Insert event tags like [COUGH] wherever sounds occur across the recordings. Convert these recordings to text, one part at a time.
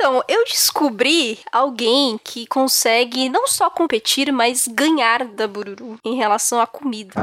Então, eu descobri alguém que consegue não só competir, mas ganhar da Bururu em relação à comida.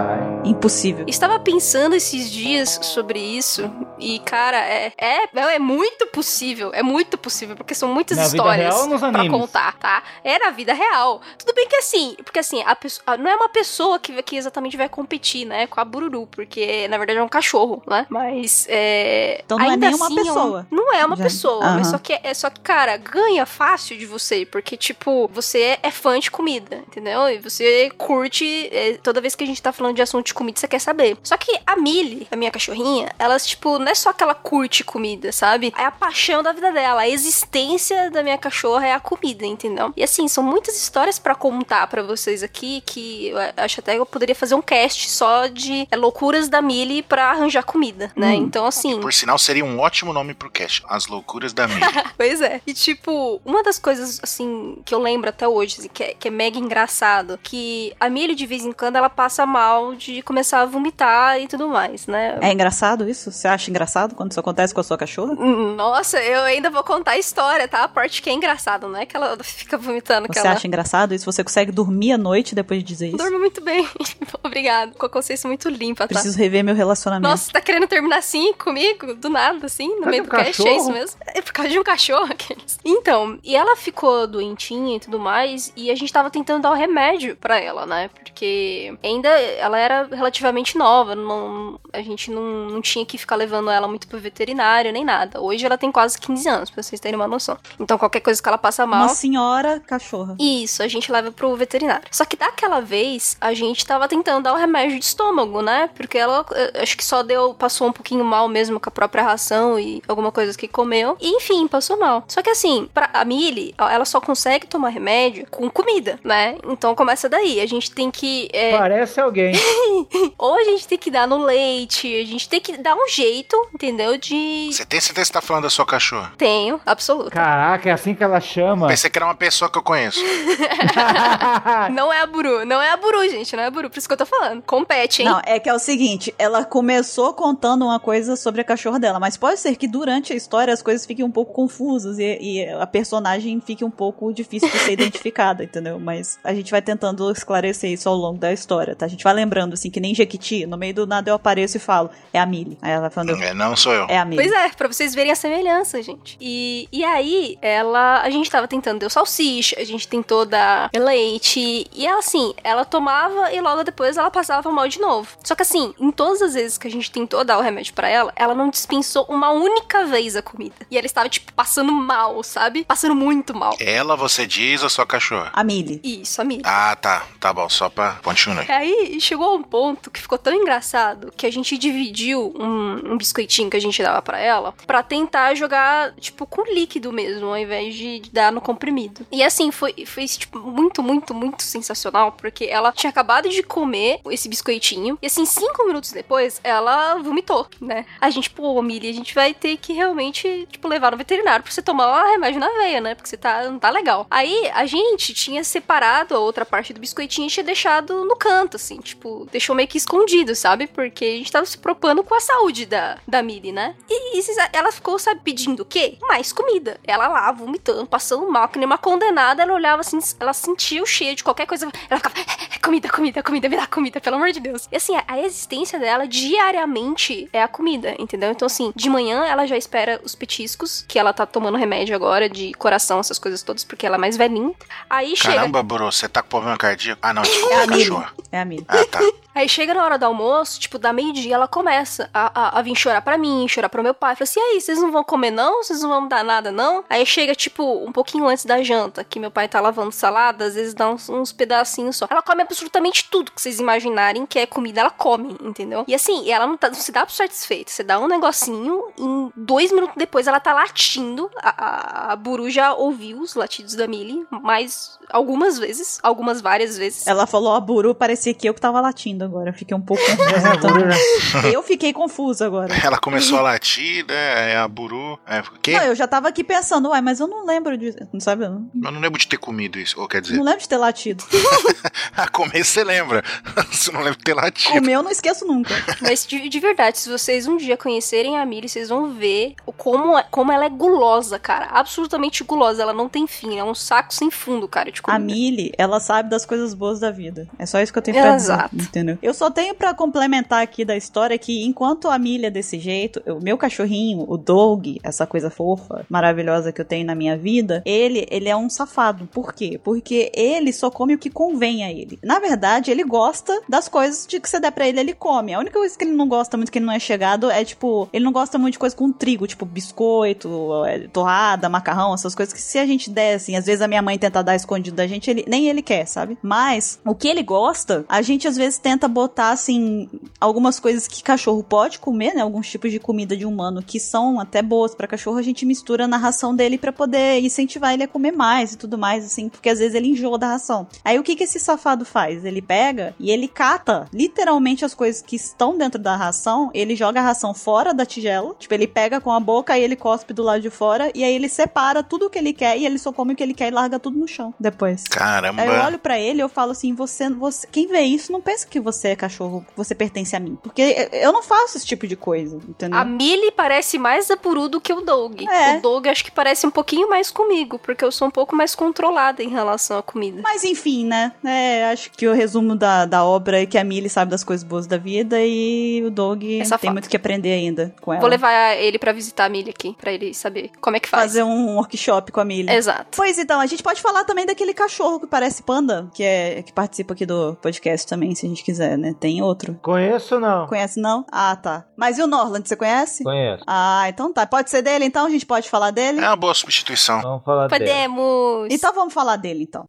Impossível. Estava pensando esses dias sobre isso e, cara, é, é, é muito possível. É muito possível, porque são muitas Na histórias animes? contar, tá? É na vida real. Tudo bem que assim, porque assim, a pessoa, não é uma pessoa que, que exatamente vai competir, né, com a Bururu, porque na verdade é um cachorro, né? Mas é. Então não é ainda nem uma assim, é um- pessoa. não é uma Já- pessoa, mas Aham. só que, é só que, cara, ganha fácil de você, porque, tipo, você é fã de comida, entendeu? E você curte, é, toda vez que a gente tá falando de assunto de comida, você quer saber. Só que a Millie, a minha cachorrinha, ela, tipo, não é só que ela curte comida, sabe? É a paixão da vida dela, a existência da minha cachorra é a comida, entendeu? E assim, são muitas histórias pra contar pra vocês aqui, que eu acho até que eu poderia fazer um cast só de é, loucuras da Millie pra arranjar comida, né? Hum. Então, assim... Por sinal, seria um ótimo nome pro cast. As loucuras da Millie. [LAUGHS] Pois é. E, tipo, uma das coisas, assim, que eu lembro até hoje, assim, que, é, que é mega engraçado, que a Millie, de vez em quando, ela passa mal de começar a vomitar e tudo mais, né? É engraçado isso? Você acha engraçado quando isso acontece com a sua cachorra? Nossa, eu ainda vou contar a história, tá? A parte que é engraçada, não é que ela fica vomitando, que Você ela acha engraçado isso? Você consegue dormir à noite depois de dizer isso? dorme muito bem. [LAUGHS] Obrigada. Com a consciência muito limpa, tá? Preciso rever meu relacionamento. Nossa, tá querendo terminar assim comigo? Do nada, assim? No meio do cast? do É isso cachorro? mesmo? É por causa de um cachorro, [LAUGHS] aqueles. Então, e ela ficou doentinha e tudo mais, e a gente tava tentando dar o remédio pra ela, né? Porque ainda ela era relativamente nova, não, a gente não, não tinha que ficar levando ela muito pro veterinário nem nada. Hoje ela tem quase 15 anos, pra vocês terem uma noção. Então, qualquer coisa que ela passa mal. Uma senhora cachorra. Isso, a gente leva pro veterinário. Só que daquela vez, a gente tava tentando dar o remédio de estômago, né? Porque ela, eh, acho que só deu, passou um pouquinho mal mesmo com a própria ração e alguma coisa que comeu. E, enfim, passou mal. Só que assim, pra a Millie, ela só consegue tomar remédio com comida, né? Então começa daí. A gente tem que. é, Parece alguém. [LAUGHS] [LAUGHS] ou a gente tem que dar no leite, a gente tem que dar um jeito, entendeu? De. Você tem certeza que tá falando da sua cachorra? Tenho, absoluto. Caraca, é assim que ela chama. Pensei que era uma pessoa que eu conheço. [LAUGHS] Não é a Buru, não é a Buru, gente, não é a Buru, por isso que eu tô falando. Compete, hein? Não, é que é o seguinte, ela começou contando uma coisa sobre a cachorra dela, mas pode ser que durante a história as coisas fiquem um pouco confusas e, e a personagem fique um pouco difícil de ser [LAUGHS] identificada, entendeu? Mas a gente vai tentando esclarecer isso ao longo da história, tá? A gente vai lembrando, assim, que nem Jequiti, no meio do nada eu apareço e falo, é a Millie. Aí ela vai falando, É, não sou eu. é a Millie. Pois é, pra vocês verem a semelhança, gente. E, e aí, ela. A gente tava tentando dar salsicha, a gente tentou dar leite. E ela, assim, ela tomava e logo depois ela passava mal de novo. Só que, assim, em todas as vezes que a gente tentou dar o remédio pra ela, ela não dispensou uma única vez a comida. E ela estava, tipo, passando mal, sabe? Passando muito mal. Ela, você diz, ou sua cachorra? A Millie. Isso, amiga. Ah, tá. Tá bom, só pra... Continue. Aí chegou a um ponto que ficou tão engraçado que a gente dividiu um, um biscoitinho que a gente dava pra ela pra tentar jogar, tipo, com líquido mesmo, ao invés de dar no comprimido. E assim, foi, foi tipo, muito, muito, muito sensacional, porque ela tinha acabado de comer esse biscoitinho e assim, cinco minutos depois, ela vomitou, né? A gente, pô, Millie, a gente vai ter que realmente, tipo, levar no veterinário pra você tomar um remédio na veia, né? Porque você tá, não tá legal. Aí a gente tinha separado a outra parte do biscoitinho e tinha deixado no canto, assim, tipo, deixou meio que escondido, sabe? Porque a gente tava se preocupando com a saúde da, da Millie, né? E, e ela ficou, sabe, pedindo o quê? Mais comida. Ela lá, vomitando, passando mal, que nem uma condenada, ela olhava assim, ela sentia o cheiro de qualquer coisa, ela ficava, comida, comida, comida, me dá comida, pelo amor de Deus. E assim, a, a existência dela diariamente é a comida, entendeu? Então, assim, de manhã ela já espera os petiscos, que ela tá tomando remédio agora, de coração, essas coisas todas, porque ela é mais velhinha. Aí chega. Caramba, Bro, você tá com problema cardíaco? Ah, não, desculpa, É a é cachorra. É a. Ah, tá. Aí chega na hora do almoço, tipo, da meio-dia, ela começa a, a, a vir chorar pra mim, chorar pro meu pai. Fala assim, aí, vocês não vão comer não? Vocês não vão dar nada não? Aí chega, tipo, um pouquinho antes da janta, que meu pai tá lavando salada, às vezes dá uns, uns pedacinhos só. Ela come absolutamente tudo que vocês imaginarem que é comida, ela come, entendeu? E assim, ela não, tá, não se dá por satisfeita. Você dá um negocinho, em dois minutos depois ela tá latindo. A, a, a Buru já ouviu os latidos da Millie, mais algumas vezes, algumas várias vezes. Ela falou a Buru, parecia que eu que tava latindo agora. Fiquei um pouco [LAUGHS] confusa também. Eu fiquei confusa agora. Ela começou a latir, né? É a Buru. É? Não, eu já tava aqui pensando, uai, mas eu não lembro de. Sabe? Eu não, Eu não lembro de ter comido isso. Ou quer dizer, não lembro de ter latido. [LAUGHS] a comer você lembra. [LAUGHS] Você não lembra de ter latido. Comer eu não esqueço nunca. Mas de, de verdade, se vocês um dia conhecerem a Millie, vocês vão ver como, é- como ela é gulosa, cara. Absolutamente gulosa. Ela não tem fim. É um saco sem fundo, cara, de A. Millie, ela sabe das coisas boas da vida. É só isso que eu tenho pra Exato. dizer, entendeu? Eu só tenho pra complementar aqui da história que enquanto a Millie é desse jeito, o meu cachorrinho, o Dog, essa coisa fofa, maravilhosa que eu tenho na minha vida, ele, ele é um safado. Por quê? Porque ele só come o que convém a ele. Na verdade, ele gosta das coisas de que você der pra ele, ele come. A única coisa que ele não gosta muito, que ele não é chegado, é tipo, ele não gosta muito de coisa com trigo, tipo biscoito, é, torrada, macarrão, essas coisas que se a gente der, assim, às vezes a minha mãe tenta dar escondido da gente, ele, nem ele quer, sabe? Mas o que ele gosta, a gente às vezes tenta botar, assim, algumas coisas que cachorro pode comer, né? Alguns tipos de comida de humano que são até boas pra cachorro, a gente mistura na ração dele pra poder incentivar ele a comer mais e tudo mais, assim, porque às vezes ele enjoa da ração. Aí o que que esse safado faz? Ele pega e ele cata literalmente as coisas que estão dentro da ração, ele joga a ração fora da tigela, tipo, ele pega com a boca e ele cospe do lado de fora, e aí ele separa tudo o que ele quer e ele só come o que ele quer e larga tudo no chão depois. Caramba. Aí eu olho pra ele e eu falo assim, você, você, quem vê isso não pensa que você é cachorro, você pertence a mim, porque eu não faço esse tipo de coisa, entendeu? A Millie parece mais a Puru do que o Doug. É. O Doug acho que parece um pouquinho mais comigo, porque eu sou um pouco mais controlada em relação à comida. Mas enfim, né? É, acho que o resumo da, da obra é que a Millie sabe das coisas boas da vida e o Dog safado. tem muito que aprender ainda com ela. Vou levar ele pra visitar a Millie aqui, pra ele saber como é que faz. fazer um workshop com a Millie. Exato. Pois então, a gente pode falar também daquele cachorro que parece panda, que é que participa aqui do podcast também, se a gente quiser, né? Tem outro. Conheço ou não? Conhece não? Ah, tá. Mas e o Norland, você conhece? Conheço. Ah, então tá. Pode ser dele então? A gente pode falar dele? É uma boa substituição. Vamos falar dele. Podemos. Então vamos falar dele então.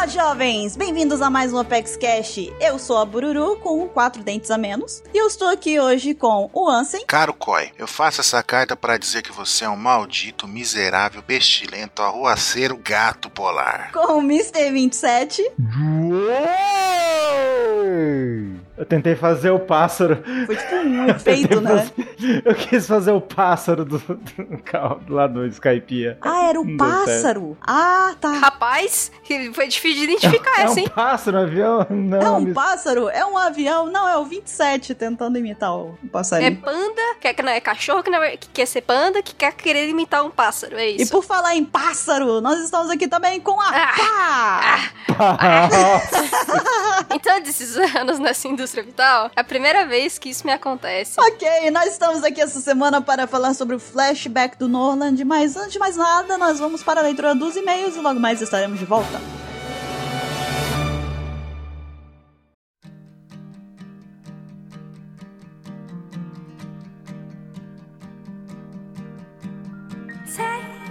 Olá, jovens! Bem-vindos a mais um Apex Cash. Eu sou a Bururu, com quatro dentes a menos. E eu estou aqui hoje com o Ansem. Caro Coy, eu faço essa carta para dizer que você é um maldito, miserável, pestilento, arruaceiro, gato polar. Com o Mr. 27. Eu tentei fazer o pássaro. Foi tipo um [LAUGHS] efeito, né? Eu quis fazer o pássaro do, do carro lá do Skypiea. Ah, era o Não pássaro. Ah, tá. Rapaz, que foi difícil de identificar É essa, um hein? pássaro, um avião? Não, É um me- pássaro? É um avião? Não, é o 27 tentando imitar o É passarinho. panda, que, que não é cachorro, que, não é- que quer ser panda, que quer querer imitar um pássaro. É E isso. por falar em pássaro, nós estamos aqui também com a Ah. pá! [LAUGHS] Então, desses anos nessa indústria vital, é a primeira vez que isso me acontece. Ok, nós estamos aqui essa semana para falar sobre o flashback do Norland, mas antes de mais nada, nós vamos para a leitura dos e-mails e logo mais estaremos de volta.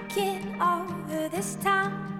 taking over this town.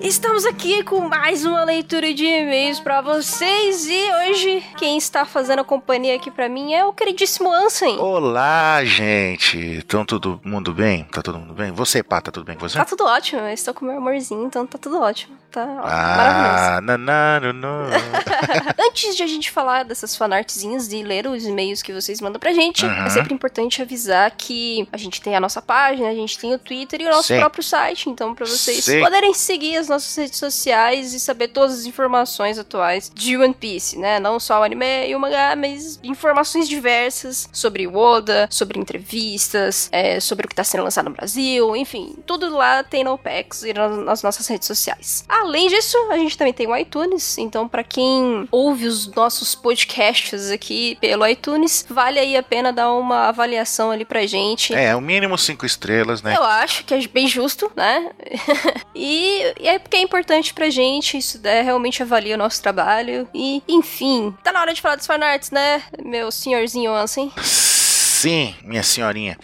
Estamos aqui com mais uma leitura de e-mails pra vocês e hoje quem está fazendo a companhia aqui pra mim é o queridíssimo Ansem. Olá, gente. Então todo mundo bem? Tá todo mundo bem? Você, pá, tá tudo bem com você? Tá tudo ótimo, eu estou com meu amorzinho, então tá tudo ótimo. Tá maravilhoso. [LAUGHS] Ah, nanano. [LAUGHS] Antes de a gente falar dessas fanartzinhas e ler os e-mails que vocês mandam pra gente, Uhum. é sempre importante avisar que a gente tem a nossa página, a gente tem o Twitter e o nosso Sim. próprio site. Então, pra vocês Sim. poderem seguir as nossas redes sociais e saber todas as informações atuais de One Piece, né? Não só o anime e o mangá, mas informações diversas sobre o Oda, sobre entrevistas, é, sobre o que tá sendo lançado no Brasil, enfim, tudo lá tem no OPEX e na- nas nossas redes sociais. Além disso, a gente também tem o iTunes, então pra quem ouve os nossos podcasts aqui pelo iTunes, vale aí a pena dar uma avaliação ali pra gente. É, o mínimo cinco estrelas, né? Eu acho que é bem justo, né? [LAUGHS] [LAUGHS] e, e é porque é importante pra gente, isso é, realmente avalia o nosso trabalho. E, enfim, tá na hora de falar dos fanarts, né, meu senhorzinho Ansem? [LAUGHS] Sim, minha senhorinha.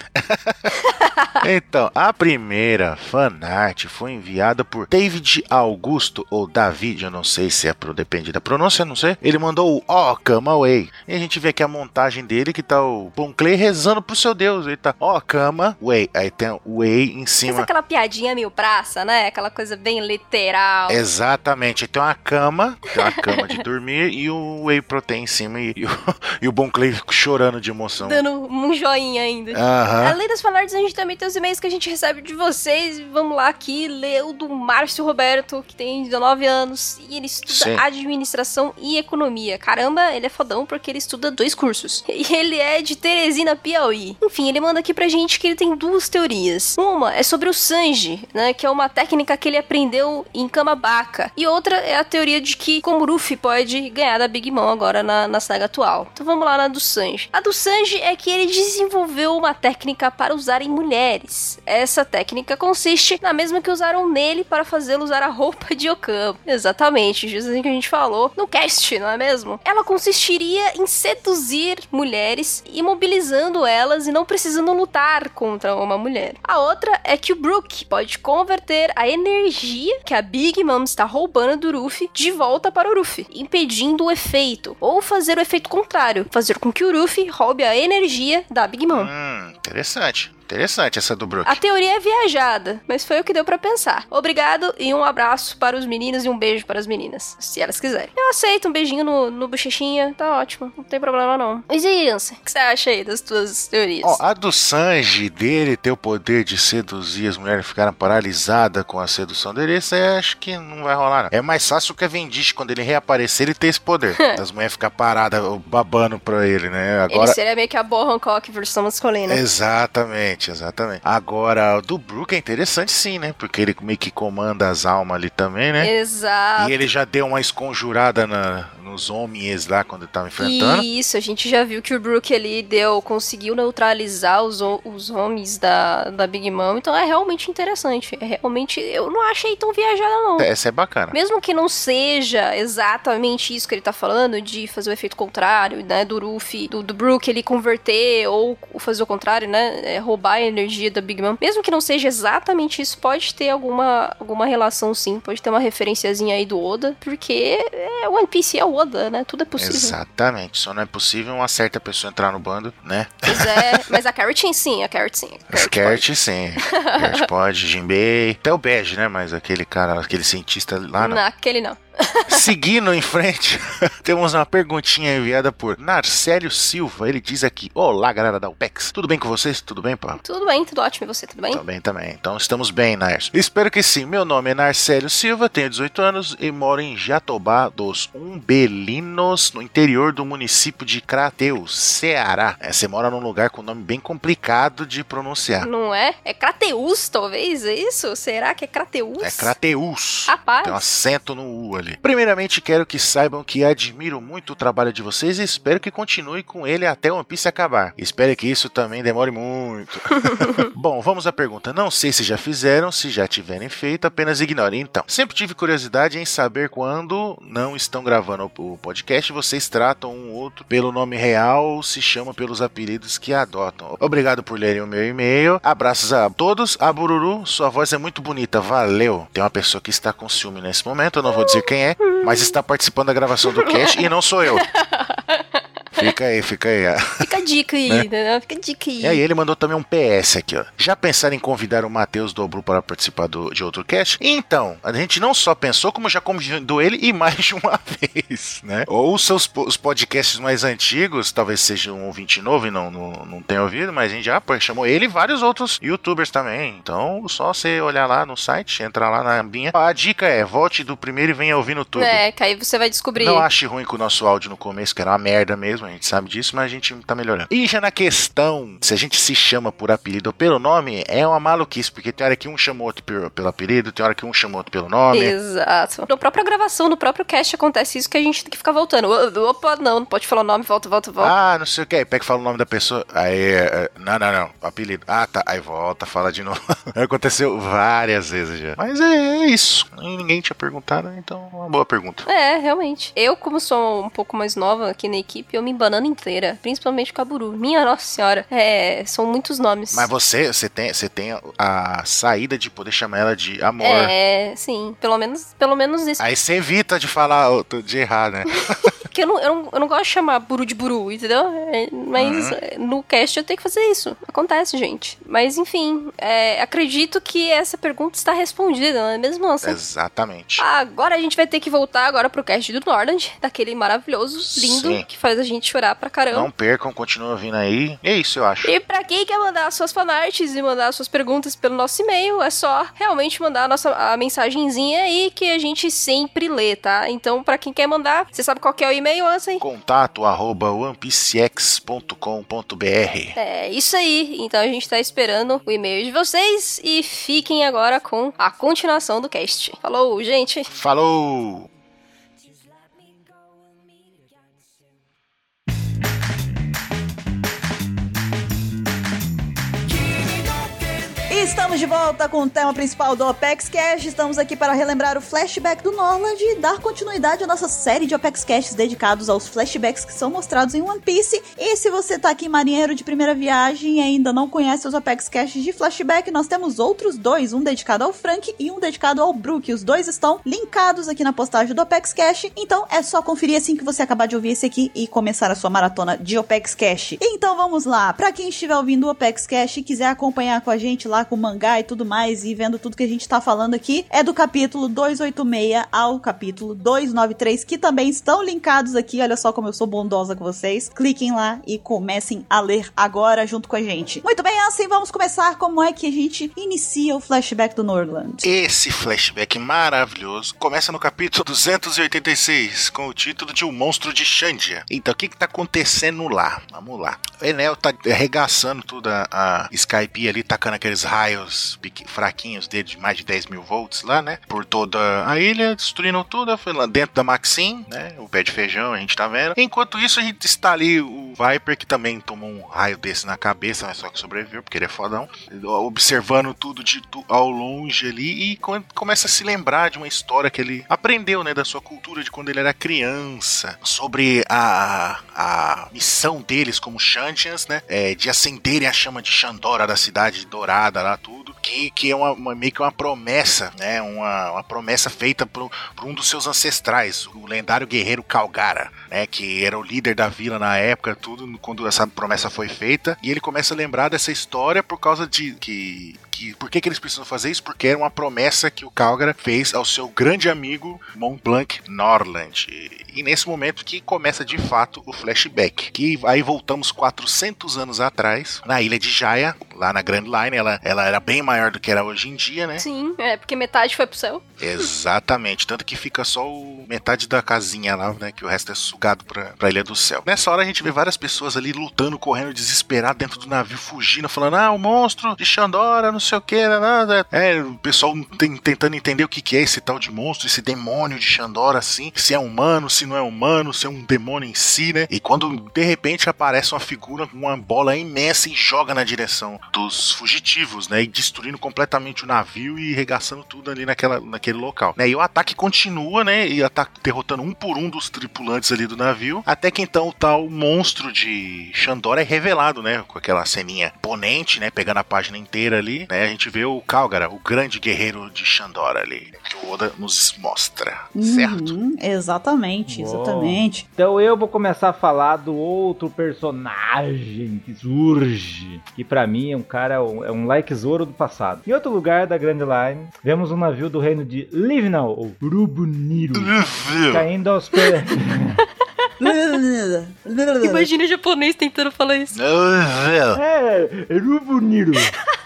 [LAUGHS] então, a primeira fanart foi enviada por David Augusto, ou David, eu não sei se é pro, depende da pronúncia, não sei. Ele mandou o Ó, cama way. E a gente vê aqui a montagem dele, que tá o Bon Clay rezando pro seu Deus. Ele tá, ó, cama, way. Aí tem o way em cima. aquela piadinha meio praça, né? Aquela coisa bem literal. Exatamente, tem uma cama, tem uma cama de dormir e o whey protein em cima e, e o, [LAUGHS] e o Bon Clay chorando de emoção. Dando um joinha ainda. Aham. Além das fanarts, a gente também tem os e-mails que a gente recebe de vocês. Vamos lá aqui, ler o do Márcio Roberto, que tem 19 anos, e ele estuda Sim. administração e economia. Caramba, ele é fodão porque ele estuda dois cursos. [LAUGHS] E ele é de Teresina, Piauí. Enfim, ele manda aqui pra gente que ele tem duas teorias. Uma é sobre o Sanji, né, que é uma técnica que ele aprendeu em Kamabaka. E outra é a teoria de que como Ruffy pode ganhar da Big Mom agora na, na saga atual. Então vamos lá na do Sanji. A do Sanji é que ele desenvolveu uma técnica para usar em mulheres. Essa técnica consiste na mesma que usaram nele para fazê-lo usar a roupa de Okama. Exatamente, justo assim que a gente falou no cast, não é mesmo? Ela consistiria em seduzir mulheres, imobilizando elas e não precisando lutar contra uma mulher. A outra é que o Brook pode converter a energia que a Big Mom está roubando do Ruffy de volta para o Ruffy, impedindo o efeito, ou fazer o efeito contrário, fazer com que o Ruffy roube a energia da Big Mom. Hum, interessante. Interessante essa do Brook. A teoria é viajada, mas foi o que deu pra pensar. Obrigado e um abraço para os meninos e um beijo para as meninas, se elas quiserem. Eu aceito um beijinho no, no bochechinha, tá ótimo, não tem problema não. Mas e aí, Ansem, o que você acha aí das tuas teorias? Ó, a do Sanji, dele ter o poder de seduzir as mulheres ficaram paralisadas com a sedução dele, isso aí acho que não vai rolar, não. É mais fácil que a Vendish, quando ele reaparecer, ele ter esse poder. [LAUGHS] das mulheres ficar paradas, babando pra ele, né? Ele Agora. seria meio que a Boa Hancock versão masculina. Exatamente, exatamente. Agora, o do Brook é interessante sim, né? Porque ele meio que comanda as almas ali também, né? Exato. E ele já deu uma esconjurada na, nos homens lá quando ele tava enfrentando. Isso, a gente já viu que o Brook ele deu, conseguiu neutralizar os, os homens da, da Big Mom, então é realmente interessante. É realmente, eu não achei tão viajada não. Essa é bacana. Mesmo que não seja exatamente isso que ele tá falando, de fazer o efeito contrário, né, do Ruffy, do, do Brook ele converter ou fazer o contrário, né, é, roubar a energia da Big Mom. Mesmo que não seja exatamente isso, pode ter alguma, alguma relação sim, pode ter uma referenciazinha aí do Oda, porque é, One Piece é o Oda, né, tudo é possível. Exatamente. Só não é possível uma certa pessoa entrar no bando, né? Pois é, [LAUGHS] mas a Carrot sim, a Carrot sim. A Carrot sim. Skert [LAUGHS] pode, Jinbei. Até o Bege, né? Mas aquele cara, aquele cientista lá não. Naquele não. Seguindo em frente, [LAUGHS] temos uma perguntinha enviada por Narcélio Silva. Ele diz aqui: Olá, galera da UPEX. Tudo bem com vocês? Tudo bem, pá? Tudo bem, tudo ótimo. E você, tudo bem? Tá bem também. Então estamos bem, Narcio. Espero que sim. Meu nome é Narcélio Silva, tenho 18 anos e moro em Jatobá dos Umbelinos, no interior do município de Crateus, Ceará. É, você mora num lugar com nome bem complicado de pronunciar. Não é? É Crateus, talvez? É isso? Será que é Crateus? É Crateus. Rapaz. Tem um acento no U ali. Primeiramente, quero que saibam que admiro muito o trabalho de vocês e espero que continue com ele até One Piece acabar. Espero que isso também demore muito. [LAUGHS] Bom, vamos à pergunta. Não sei se já fizeram, se já tiverem feito, apenas ignorem. Então, sempre tive curiosidade em saber quando não estão gravando o podcast, vocês tratam um outro pelo nome real ou se chamam pelos apelidos que adotam. Obrigado por lerem o meu e-mail. Abraços a todos. A Bururu, sua voz é muito bonita. Valeu. Tem uma pessoa que está com ciúme nesse momento, eu não vou dizer quem é, mas está participando da gravação do cast e não sou eu. [LAUGHS] Fica aí, fica aí. Fica a dica aí, né? Fica a dica aí. E aí ele mandou também um PS aqui, ó. Já pensaram em convidar o Matheus Dobru para participar do, de outro cast? Então, a gente não só pensou, como já convidou ele e mais de [LAUGHS] uma vez, né? Ou os seus os podcasts mais antigos, talvez seja um ouvinte novo e não, não, não tenha ouvido, mas a gente já chamou ele e vários outros youtubers também. Então, só você olhar lá no site, entrar lá na ambinha. A dica é, volte do primeiro e venha ouvindo tudo. É, que aí você vai descobrir. Não ache ruim com o nosso áudio no começo, que era uma merda mesmo, a gente sabe disso, mas a gente tá melhorando. E já na questão, se a gente se chama por apelido ou pelo nome, é uma maluquice, porque tem hora que um chama outro pelo, apelido, tem hora que um chama outro pelo nome. Exato. Na própria gravação, no próprio cast, acontece isso que a gente tem que ficar voltando. Opa, não, não pode falar o nome, volta, volta, volta. Ah, não sei o que, aí pega e fala o nome da pessoa, aí, é, não, não, não, apelido. Ah, tá, aí volta, fala de novo. [LAUGHS] Aconteceu várias vezes já. Mas é, é isso, ninguém tinha perguntado, então é uma boa pergunta. É, realmente. Eu, como sou um pouco mais nova aqui na equipe, eu me banana inteira, principalmente caburu. Minha nossa senhora, é, são muitos nomes. Mas você, você tem, você tem a saída de poder chamar ela de amor. É, sim, pelo menos, pelo menos isso. Aí você evita de falar de errar, né? [LAUGHS] Porque eu não, eu, não, eu não gosto de chamar buru de buru, entendeu? É, Mas Uhum. é, no cast eu tenho que fazer isso. Acontece, gente. Mas enfim, é, acredito que essa pergunta está respondida, não é mesmo, Anson? Exatamente. Agora a gente vai ter que voltar agora pro cast do Norland, daquele maravilhoso, lindo, Sim. que faz a gente chorar pra caramba. Não percam, continua vindo aí. É isso, eu acho. E pra quem quer mandar suas fanarts e mandar suas perguntas pelo nosso e-mail, é só realmente mandar a nossa a mensagenzinha aí que a gente sempre lê, tá? Então, pra quem quer mandar, você sabe qual que é o e-mail, Ansem? Contato arroba onepcx.com.br É isso aí. Então a gente tá esperando o e-mail de vocês e fiquem agora com a continuação do cast. Falou, gente! Falou! Estamos de volta com o tema principal do Opex Cash. Estamos aqui para relembrar o flashback do Norland e dar continuidade à nossa série de Opex Caches dedicados aos flashbacks que são mostrados em One Piece. E se você tá aqui marinheiro de primeira viagem e ainda não conhece os Opex Caches de flashback, nós temos outros dois, um dedicado ao Frank e um dedicado ao Brook. Os dois estão linkados aqui na postagem do Opex Cash, então é só conferir assim que você acabar de ouvir esse aqui e começar a sua maratona de Opex Cash. Então vamos lá, pra quem estiver ouvindo o Opex Cash e quiser acompanhar com a gente lá com o mangá e tudo mais e vendo tudo que a gente tá falando aqui, é do capítulo 286 ao capítulo 293, que também estão linkados aqui. Olha só como eu sou bondosa com vocês. Cliquem lá e comecem a ler agora junto com a gente. Muito bem, assim vamos começar. Como é que a gente inicia o flashback do Norland? Esse flashback maravilhoso começa no capítulo 286, com o título de O Monstro de Xandia. Então, o que que tá acontecendo lá? Vamos lá. O Enel tá arregaçando toda a Skype ali, tacando aqueles raios pequ- fraquinhos dele de mais de 10 mil volts lá, né? Por toda a ilha, destruindo tudo. Foi lá dentro da Maxim, né? O pé de feijão, a gente tá vendo. Enquanto isso, a gente está ali o Viper, que também tomou um raio desse na cabeça, mas só que sobreviveu, porque ele é fodão. Observando tudo de ao longe ali e co- começa a se lembrar de uma história que ele aprendeu, né? Da sua cultura de quando ele era criança. Sobre a, a missão deles como Shantians, né? É, de acenderem a chama de Xandora da cidade dourada lá, tudo. Que, que é uma, uma- meio que uma promessa, né? Uma, uma promessa feita por, por um dos seus ancestrais, o lendário guerreiro Calgara, né? Que era o líder da vila na época, tudo, quando essa promessa foi feita. E ele começa a lembrar dessa história por causa de que. Que, por que, que eles precisam fazer isso? Porque era uma promessa que o Calgara fez ao seu grande amigo Mont Blanc Norland. E, e nesse momento que começa de fato o flashback. Que aí voltamos 400 anos atrás, na ilha de Jaya, lá na Grand Line. Ela, ela era bem maior do que era hoje em dia, né? Sim, é porque metade foi pro céu. Exatamente, tanto que fica só o metade da casinha lá, né? Que o resto é sugado pra, pra Ilha do Céu. Nessa hora a gente vê várias pessoas ali lutando, correndo desesperado dentro do navio, fugindo, falando: Ah, o monstro de Xandora, não sei o que, nada. É, o pessoal tem- tentando entender o que, que é esse tal de monstro, esse demônio de Xandora, assim. Se é humano, se não é humano, se é um demônio em si, né? E quando de repente aparece uma figura com uma bola imensa e joga na direção dos fugitivos, né? E destruindo completamente o navio e regaçando tudo ali naquela, naquele local. Né? E o ataque continua, né? E ataque derrotando um por um dos tripulantes ali do navio. Até que então o tal monstro de Xandora é revelado, né? Com aquela ceninha ponente, né? Pegando a página inteira ali, né? A gente vê o Calgara, o grande guerreiro de Xandora ali. Que o Oda nos mostra, certo? Uhum, exatamente, Bom. exatamente. Então eu vou começar a falar do outro personagem que surge, que pra mim é um cara, é um like Zoro do passado. Em outro lugar da Grand Line, vemos um navio do reino de Livnal, ou Urubuniru, caindo aos pés. [LAUGHS] Imagina o japonês tentando falar isso. é, Urubuniru. [LAUGHS]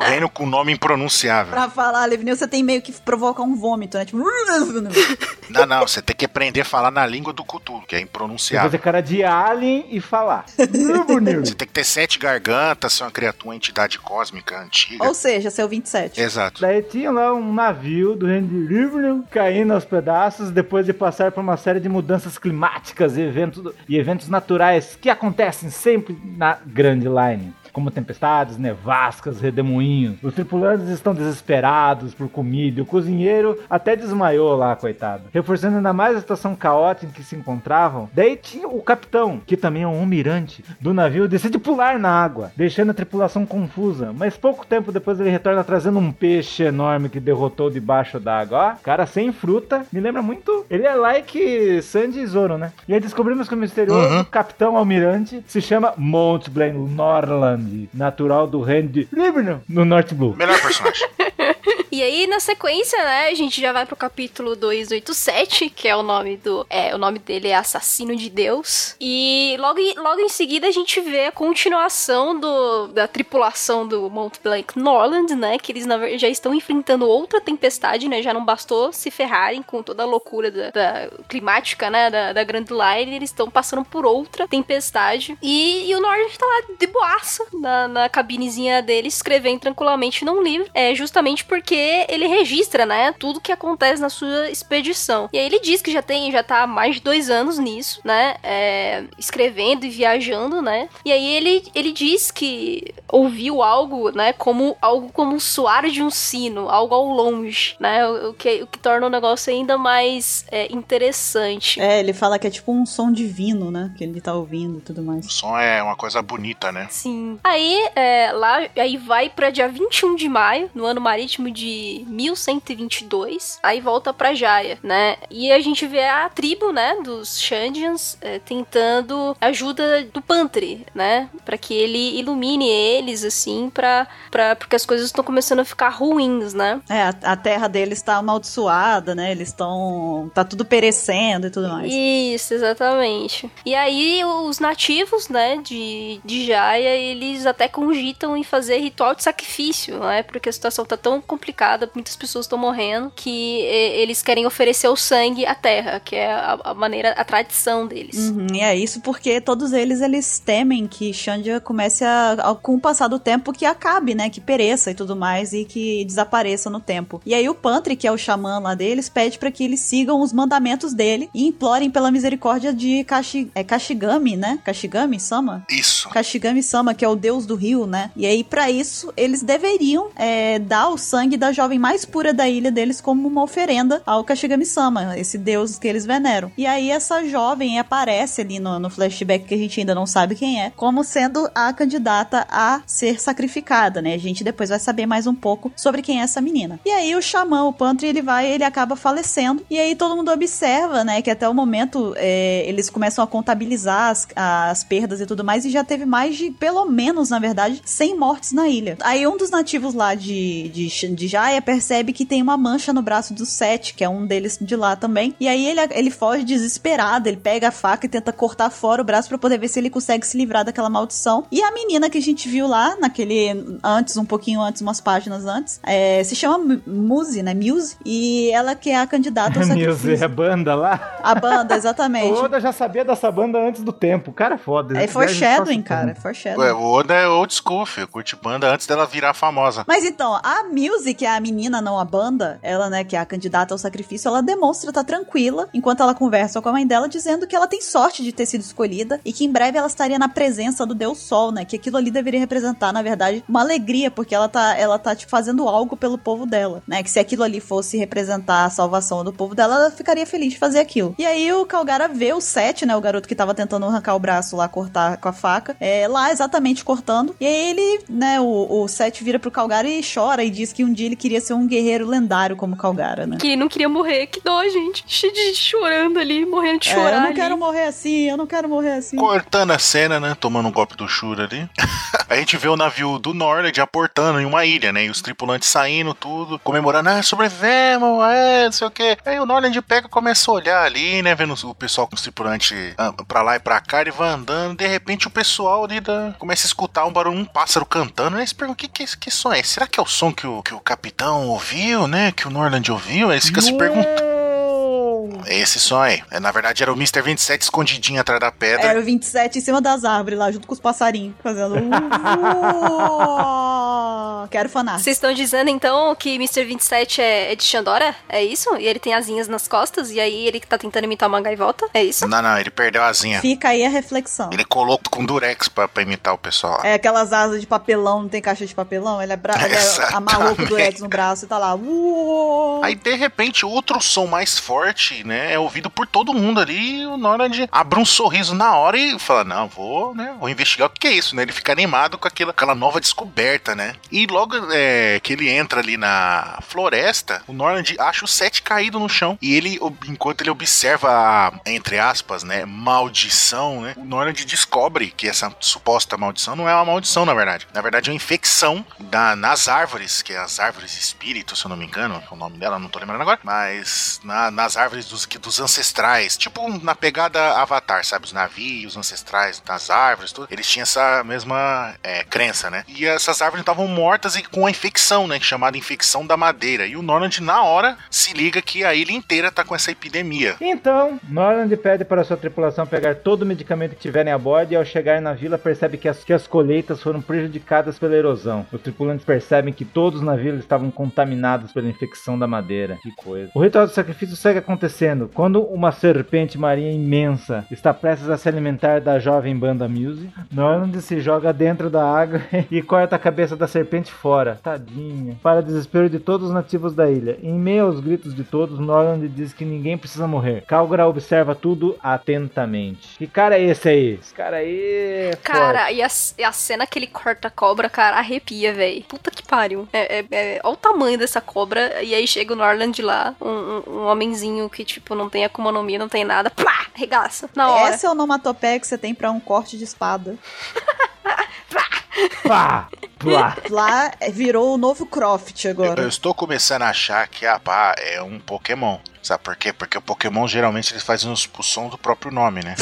O reino com nome impronunciável. Pra falar, Levinil, você tem meio que provocar um vômito, né? Tipo. [LAUGHS] Não, não, você tem que aprender a falar na língua do Cthulhu, que é Você impronunciável. fazer cara de alien e falar. [LAUGHS] Você tem que ter sete gargantas, ser uma criatura, uma entidade cósmica antiga. Ou seja, seu 27. Exato. Daí tinha lá um navio do reino de Livnal caindo aos pedaços depois de passar por uma série de mudanças climáticas e eventos, e eventos naturais que acontecem sempre na Grand Line. Como tempestades, nevascas, redemoinhos. Os tripulantes estão desesperados por comida e o cozinheiro até desmaiou lá, coitado. Reforçando ainda mais a situação caótica em que se encontravam, daí tinha o capitão, que também é um almirante do navio, decide pular na água, deixando a tripulação confusa. Mas pouco tempo depois ele retorna trazendo um peixe enorme que derrotou debaixo d'água. Ó, cara sem fruta, me lembra muito. Ele é like Sandy e Zoro, né? E aí descobrimos que o misterioso Uhum. capitão almirante se chama Montblanc Norland, natural do reino de Livernool, no North Blue. Melhor personagem. [LAUGHS] E aí, na sequência, né, a gente já vai pro capítulo 287, que é o nome do. É, o nome dele é Assassino de Deus. E logo, logo em seguida a gente vê a continuação do, da tripulação do Mont Blanc Norland, né? Que eles na já estão enfrentando outra tempestade, né? Já não bastou se ferrarem com toda a loucura da, da climática, né? Da, da Grand Line, eles estão passando por outra tempestade. E, e o Norland tá lá de boaça na, na cabinezinha dele, escrevendo tranquilamente num livro. É justamente porque ele registra, né? Tudo que acontece na sua expedição. E aí ele diz que já tem, já tá há mais de dois anos nisso, né? É, escrevendo e viajando, né? E aí ele, ele diz que ouviu algo, né? Como algo como o soar de um sino, algo ao longe, né? O, o que, o que torna o negócio ainda mais é, interessante. É, ele fala que é tipo um som divino, né? Que ele tá ouvindo e tudo mais. O som é uma coisa bonita, né? Sim. Aí, é, lá, aí vai pra dia 21 de maio, no ano marítimo de 1122. Aí volta pra Jaya, né? E a gente vê a tribo, né, dos Shandians é, tentando ajuda do Pantry, né? Pra que ele ilumine eles, assim, pra, pra, porque as coisas estão começando a ficar ruins, né? É, a, a terra deles tá amaldiçoada, né? Eles estão. tá tudo perecendo e tudo mais. Isso, exatamente. E aí os nativos, né, de, de Jaya, eles até cogitam em fazer ritual de sacrifício, né? Porque a situação tá tão complicada, muitas pessoas estão morrendo, que eh, eles querem oferecer o sangue à terra, que é a, a maneira, a tradição deles. Uhum, e é isso porque todos eles eles temem que Xandia comece a, a- com o passar do tempo que acabe, né, que pereça e tudo mais e que desapareça no tempo. E aí o Pantry, que é o xamã lá deles, pede pra que eles sigam os mandamentos dele e implorem pela misericórdia de Kashi, é Kashigami, né? Kashigami Sama? Isso. Kashigami Sama, que é o deus do rio, né? E aí, pra isso, eles deveriam é, dar o sangue da jovem mais pura da ilha deles como uma oferenda ao Kashigami Sama, esse deus que eles veneram. E aí, essa jovem aparece ali no, no flashback que a gente ainda não sabe quem é, como sendo a candidata a ser sacrificada, né? A gente depois vai saber mais um pouco sobre quem é essa menina. E aí, o xamã, o Pantry, ele vai, ele acaba falecendo. E aí, todo mundo observa, né, que até o momento é, eles começam a contabilizar as, as perdas e tudo mais, e já teve mais de, pelo menos, na verdade, 100 mortes na ilha. Aí um dos nativos lá de, de, de Jaya percebe que tem uma mancha no braço do Sete, que é um deles de lá também. E aí ele, ele foge desesperado, ele pega a faca e tenta cortar fora o braço pra poder ver se ele consegue se livrar daquela maldição. E a menina que a gente viu lá, naquele. antes, um pouquinho antes, umas páginas antes, é, se chama Muse, né? Muse. E ela que é a candidata ao [LAUGHS] Muse, sacrifício. a banda lá. A banda, O exatamente. Oda já sabia dessa banda antes do tempo. O cara é foda. É foreshadowing, cara. É foreshadowing. Ué, o Oda é old school, filho. Curte banda antes dela virar famosa. Mas então, a Music, que é a menina, não a banda, ela, né, que é a candidata ao sacrifício, ela demonstra estar tranquila enquanto ela conversa com a mãe dela, dizendo que ela tem sorte de ter sido escolhida e que em breve ela estaria na presença do Deus Sol, né? Que aquilo ali deveria representar, na verdade, uma alegria, porque ela tá, ela tá tipo, fazendo algo pelo povo dela, né? Que se aquilo ali fosse representar a salvação do povo dela, ela ficaria feliz de fazer aquilo. E aí o Calgara vê o Sete, né? O garoto que tava tentando arrancar o braço lá, cortar com a faca, é, lá exatamente cortando. E aí ele, né, o, o Sete vira pro Calgara e chora e diz que um dia ele queria ser um guerreiro lendário como Calgara, né? Que ele não queria morrer, que dó, gente. Cheio de chorando ali, morrendo de É, chorar. eu não ali. quero morrer assim, eu não quero morrer assim. Cortando a cena, né? Tomando um golpe do Shura ali. [LAUGHS] a gente vê o navio do Norland aportando em uma ilha, né? E os tripulantes saindo, tudo, comemorando, ah, sobrevivemos, é, não sei o quê. Aí o Norland pega e começa a olhar ali, né? Vendo o pessoal com os tripulantes ah, pra lá e pra cá, ele vai andando. De repente o pessoal ali da... começa a escutar um barulho, um pássaro cantando. Aí eles perguntam, que, que, que som é esse? Será que é o som que o, que o capitão ouviu, né? Que o Norland ouviu? Aí eles ficam se perguntando. Esse som aí. É, na verdade era o Mr. 27 escondidinho atrás da pedra. Era o 27 em cima das árvores lá, junto com os passarinhos, fazendo. "Uh, quero fanart. Vocês estão dizendo então que Mr. 27 é, é de Xandora? É isso? E ele tem asinhas nas costas e aí ele tá tentando imitar uma gaivota? É isso? Não, não, ele perdeu a asinha. Fica aí a reflexão. Ele colou com durex pra, pra imitar o pessoal. É aquelas asas de papelão, não tem caixa de papelão? Ele, é bra... ele é amarrou com o durex no braço e tá lá. Uou! Aí, de repente, outro som mais forte, né, é ouvido por todo mundo ali, o Norland abre um sorriso na hora e fala, não, vou, né, vou investigar o que é isso, né, ele fica animado com aquela, aquela nova descoberta, né, e logo é, que ele entra ali na floresta, o Norland acha o Seth caído no chão, e ele, enquanto ele observa a, entre aspas, né, maldição, né, o Norland descobre que essa suposta maldição não é uma maldição, na verdade, na verdade é uma infecção da, nas árvores, que é as árvores espírito, se eu não me engano, é o nome dela, não tô lembrando agora, mas na- nas árvores dos, que- dos ancestrais, tipo na pegada Avatar, sabe? Os navios ancestrais das árvores, tudo, eles tinham essa mesma é, crença, né? E essas árvores estavam mortas e com a infecção, né? Chamada infecção da madeira. E o Norland, na hora, se liga que a ilha inteira tá com essa epidemia. Então, Norland pede para sua tripulação pegar todo o medicamento que tiverem a bordo e ao chegar na vila percebe que as, que as colheitas foram prejudicadas pela erosão. Os tripulantes percebem que todos na vila estavam contaminados pela infecção da madeira. Que coisa. O ritual do sacrifício segue acontecendo. Quando uma serpente marinha imensa está prestes a se alimentar da jovem banda Muse, Norland se joga dentro da água [LAUGHS] e corta a cabeça da serpente fora. Tadinha. Para desespero de todos os nativos da ilha. Em meio aos gritos de todos, Norland diz que ninguém precisa morrer. Calgra observa tudo atentamente. Que cara é esse aí? Esse cara aí. é. Cara, e a, e a cena que ele corta a cobra, cara, arrepia, véi. Puta que pariu. É, é, é- olha o tamanho dessa cobra. E aí chega o Norland lá, um, um, um homenzinho que, tipo, não tem Akuma no Mi, não tem nada. Plá! Regaça. Na hora. Essa é a onomatopeia que você tem pra um corte de espada. [LAUGHS] Pá! Plá! Lá é, virou o novo Croft Eu, agora. eu estou começando a achar que a pá é um Pokémon. Sabe por quê? Porque o Pokémon geralmente eles fazem os- o som do próprio nome, né?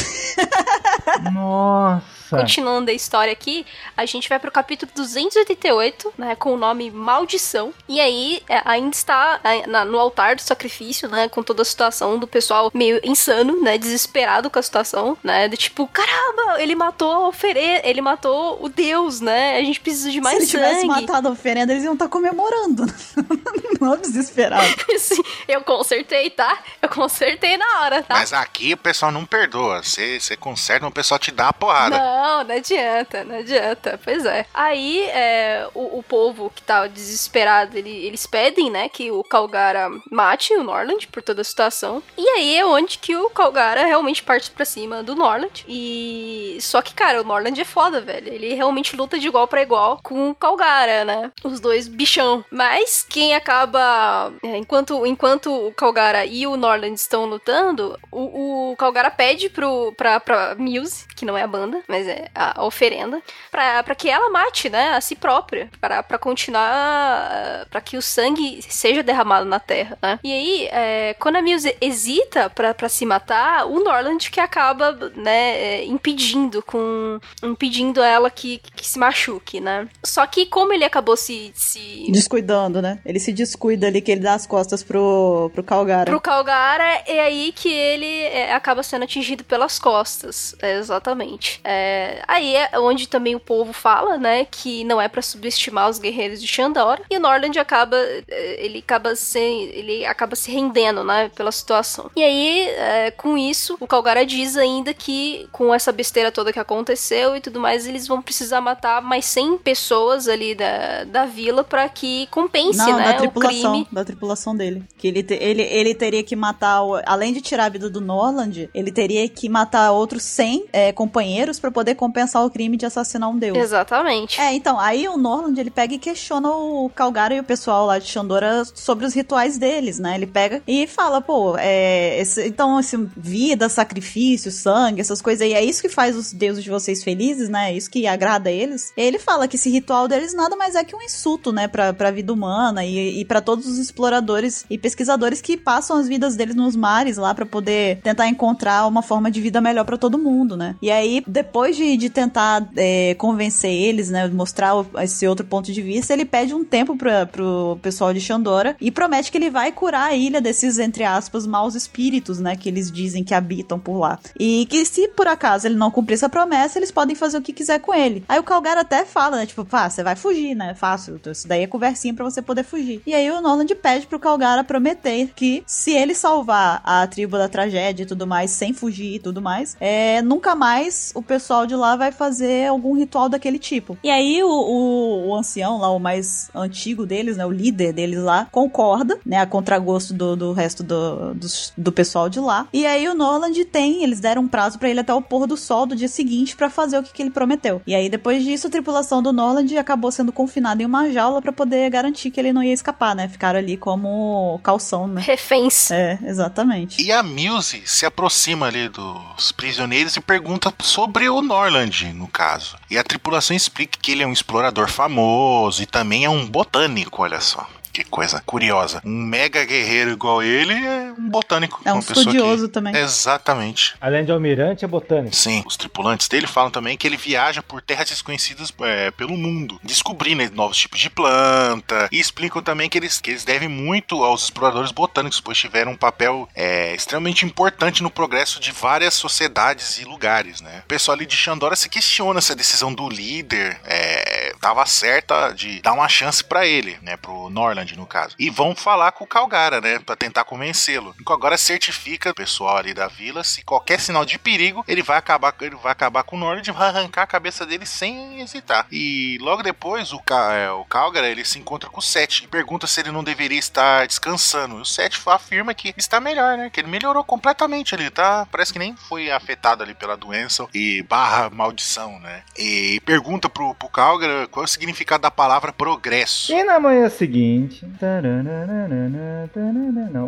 [LAUGHS] Nossa! Continuando a história aqui, a gente vai pro capítulo 288, né, com o nome Maldição. E aí, é, ainda está é, no altar do sacrifício, né, com toda a situação do pessoal meio insano, né, desesperado com a situação, né, de tipo, caramba, ele matou a ofere, ele matou o deus, né, a gente precisa de mais Se ele tivesse sangue. matado a oferenda, eles iam estar comemorando. [LAUGHS] Não desesperado. [LAUGHS] Sim, eu consertei, tá? Eu consertei na hora, tá? Mas aqui o pessoal não perdoa. Você você conserta, o pessoal te dá a porrada. Não, não adianta, não adianta. Pois é. Aí, é, o, o povo que tá desesperado, ele- eles pedem, né, que o Calgara mate o Norland por toda a situação. E aí é onde que o Calgara realmente parte pra cima do Norland. E. Só que, cara, o Norland é foda, velho. Ele realmente luta de igual pra igual com o Calgara, né? Os dois bichão. Mas quem acaba. é, enquanto, enquanto o Calgara e o Norland estão lutando, o, o Calgara pede pro, pra, pra Muse, que não é a banda, mas é a, oferenda, pra, pra que ela mate, né, a si própria, pra, pra continuar, pra que o sangue seja derramado na terra, né. E aí, é, quando a Muse hesita pra, pra se matar, o Norland que acaba, né, é, impedindo com... impedindo ela que, que se machuque, né. Só que como ele acabou se... se Descuidando, né? Ele se descuida ali que ele dá as costas pro, pro Calgara. Pro Calgara é aí que ele é, acaba sendo atingido pelas costas. É, exatamente. É, aí é onde também o povo fala, né, que não é pra subestimar os guerreiros de Xandora. E o Norland acaba, é, ele acaba se, ele acaba se rendendo, né, pela situação. E aí, é, com isso, o Calgara diz ainda que com essa besteira toda que aconteceu e tudo mais, eles vão precisar matar mais 100 pessoas ali da, da vila pra que compense, Não, né, da o tripulação, crime. da tripulação dele. Que ele, te- ele, ele teria que matar, o- além de tirar a vida do Norland, ele teria que matar outros 100 é, companheiros pra poder compensar o crime de assassinar um deus. Exatamente. É, então, aí o Norland, ele pega e questiona o Calgara e o pessoal lá de Xandora sobre os rituais deles, né? Ele pega e fala, pô, é, esse- então, esse, vida, sacrifício, sangue, essas coisas aí, é isso que faz os deuses de vocês felizes, né? É isso que agrada eles. E ele fala que esse ritual deles nada mais é que um insulto, né, pra, pra vida humana e, e para todos os exploradores e pesquisadores que passam as vidas deles nos mares lá pra poder tentar encontrar uma forma de vida melhor pra todo mundo, né? E aí, depois de, de tentar é, convencer eles, né, mostrar esse outro ponto de vista, ele pede um tempo pra, pro pessoal de Xandora e promete que ele vai curar a ilha desses, entre aspas, maus espíritos, né, que eles dizem que habitam por lá. E que se por acaso ele não cumprir essa promessa, eles podem fazer o que quiser com ele. Aí o Calgar até fala, né, tipo, pá, você vai fugir, né, fácil, isso daí é conversinha pra você poder fugir. E aí o Norland pede pro Calgara prometer que se ele salvar a tribo da tragédia e tudo mais, sem fugir e tudo mais, é, nunca mais o pessoal de lá vai fazer algum ritual daquele tipo. E aí o, o, o ancião lá, o mais antigo deles, né, o líder deles lá, concorda, né, a contragosto do, do resto do, dos- do pessoal de lá. E aí o Norland tem, eles deram um prazo pra ele até o pôr do sol do dia seguinte pra fazer o que, que ele prometeu. E aí depois disso a tripulação do Norland acabou sendo confinada em uma jaula pra poder garantir que ele não ia escapar, né? Ficaram ali como calção, né? Reféns. É, exatamente. E a Muse se aproxima ali dos prisioneiros e pergunta sobre o Norland, no caso. E a tripulação explica que ele é um explorador famoso e também é um botânico, olha só. Que coisa curiosa. Um mega guerreiro igual ele é um botânico. É um uma pessoa que- estudioso também. Exatamente. Além de almirante, é botânico. Sim, os tripulantes dele falam também que ele viaja por terras desconhecidas é, pelo mundo, descobrindo né, novos tipos de planta, e explicam também que eles, que eles devem muito aos exploradores botânicos, pois tiveram um papel é, extremamente importante no progresso de várias sociedades e lugares, né? O pessoal ali de Xandora se questiona se a decisão do líder é, tava certa de dar uma chance pra ele, né? Pro Norland, no caso. E vão falar com o Calgara, né? Pra tentar convencê-lo. O Calgara certifica o pessoal ali da vila se qualquer sinal de perigo, ele vai acabar, ele vai acabar com o Norland e vai arrancar a cabeça dele sem hesitar. E logo depois, o, Ca- é, o Calgara, ele se encontra com o Seth e pergunta se ele não deveria estar descansando. E o Seth afirma que está melhor, né? Que ele melhorou completamente ali, tá? Parece que nem foi afetado ali pela doença e barra maldição, né? E pergunta pro, pro Calgara qual é o significado da palavra progresso. E na manhã seguinte.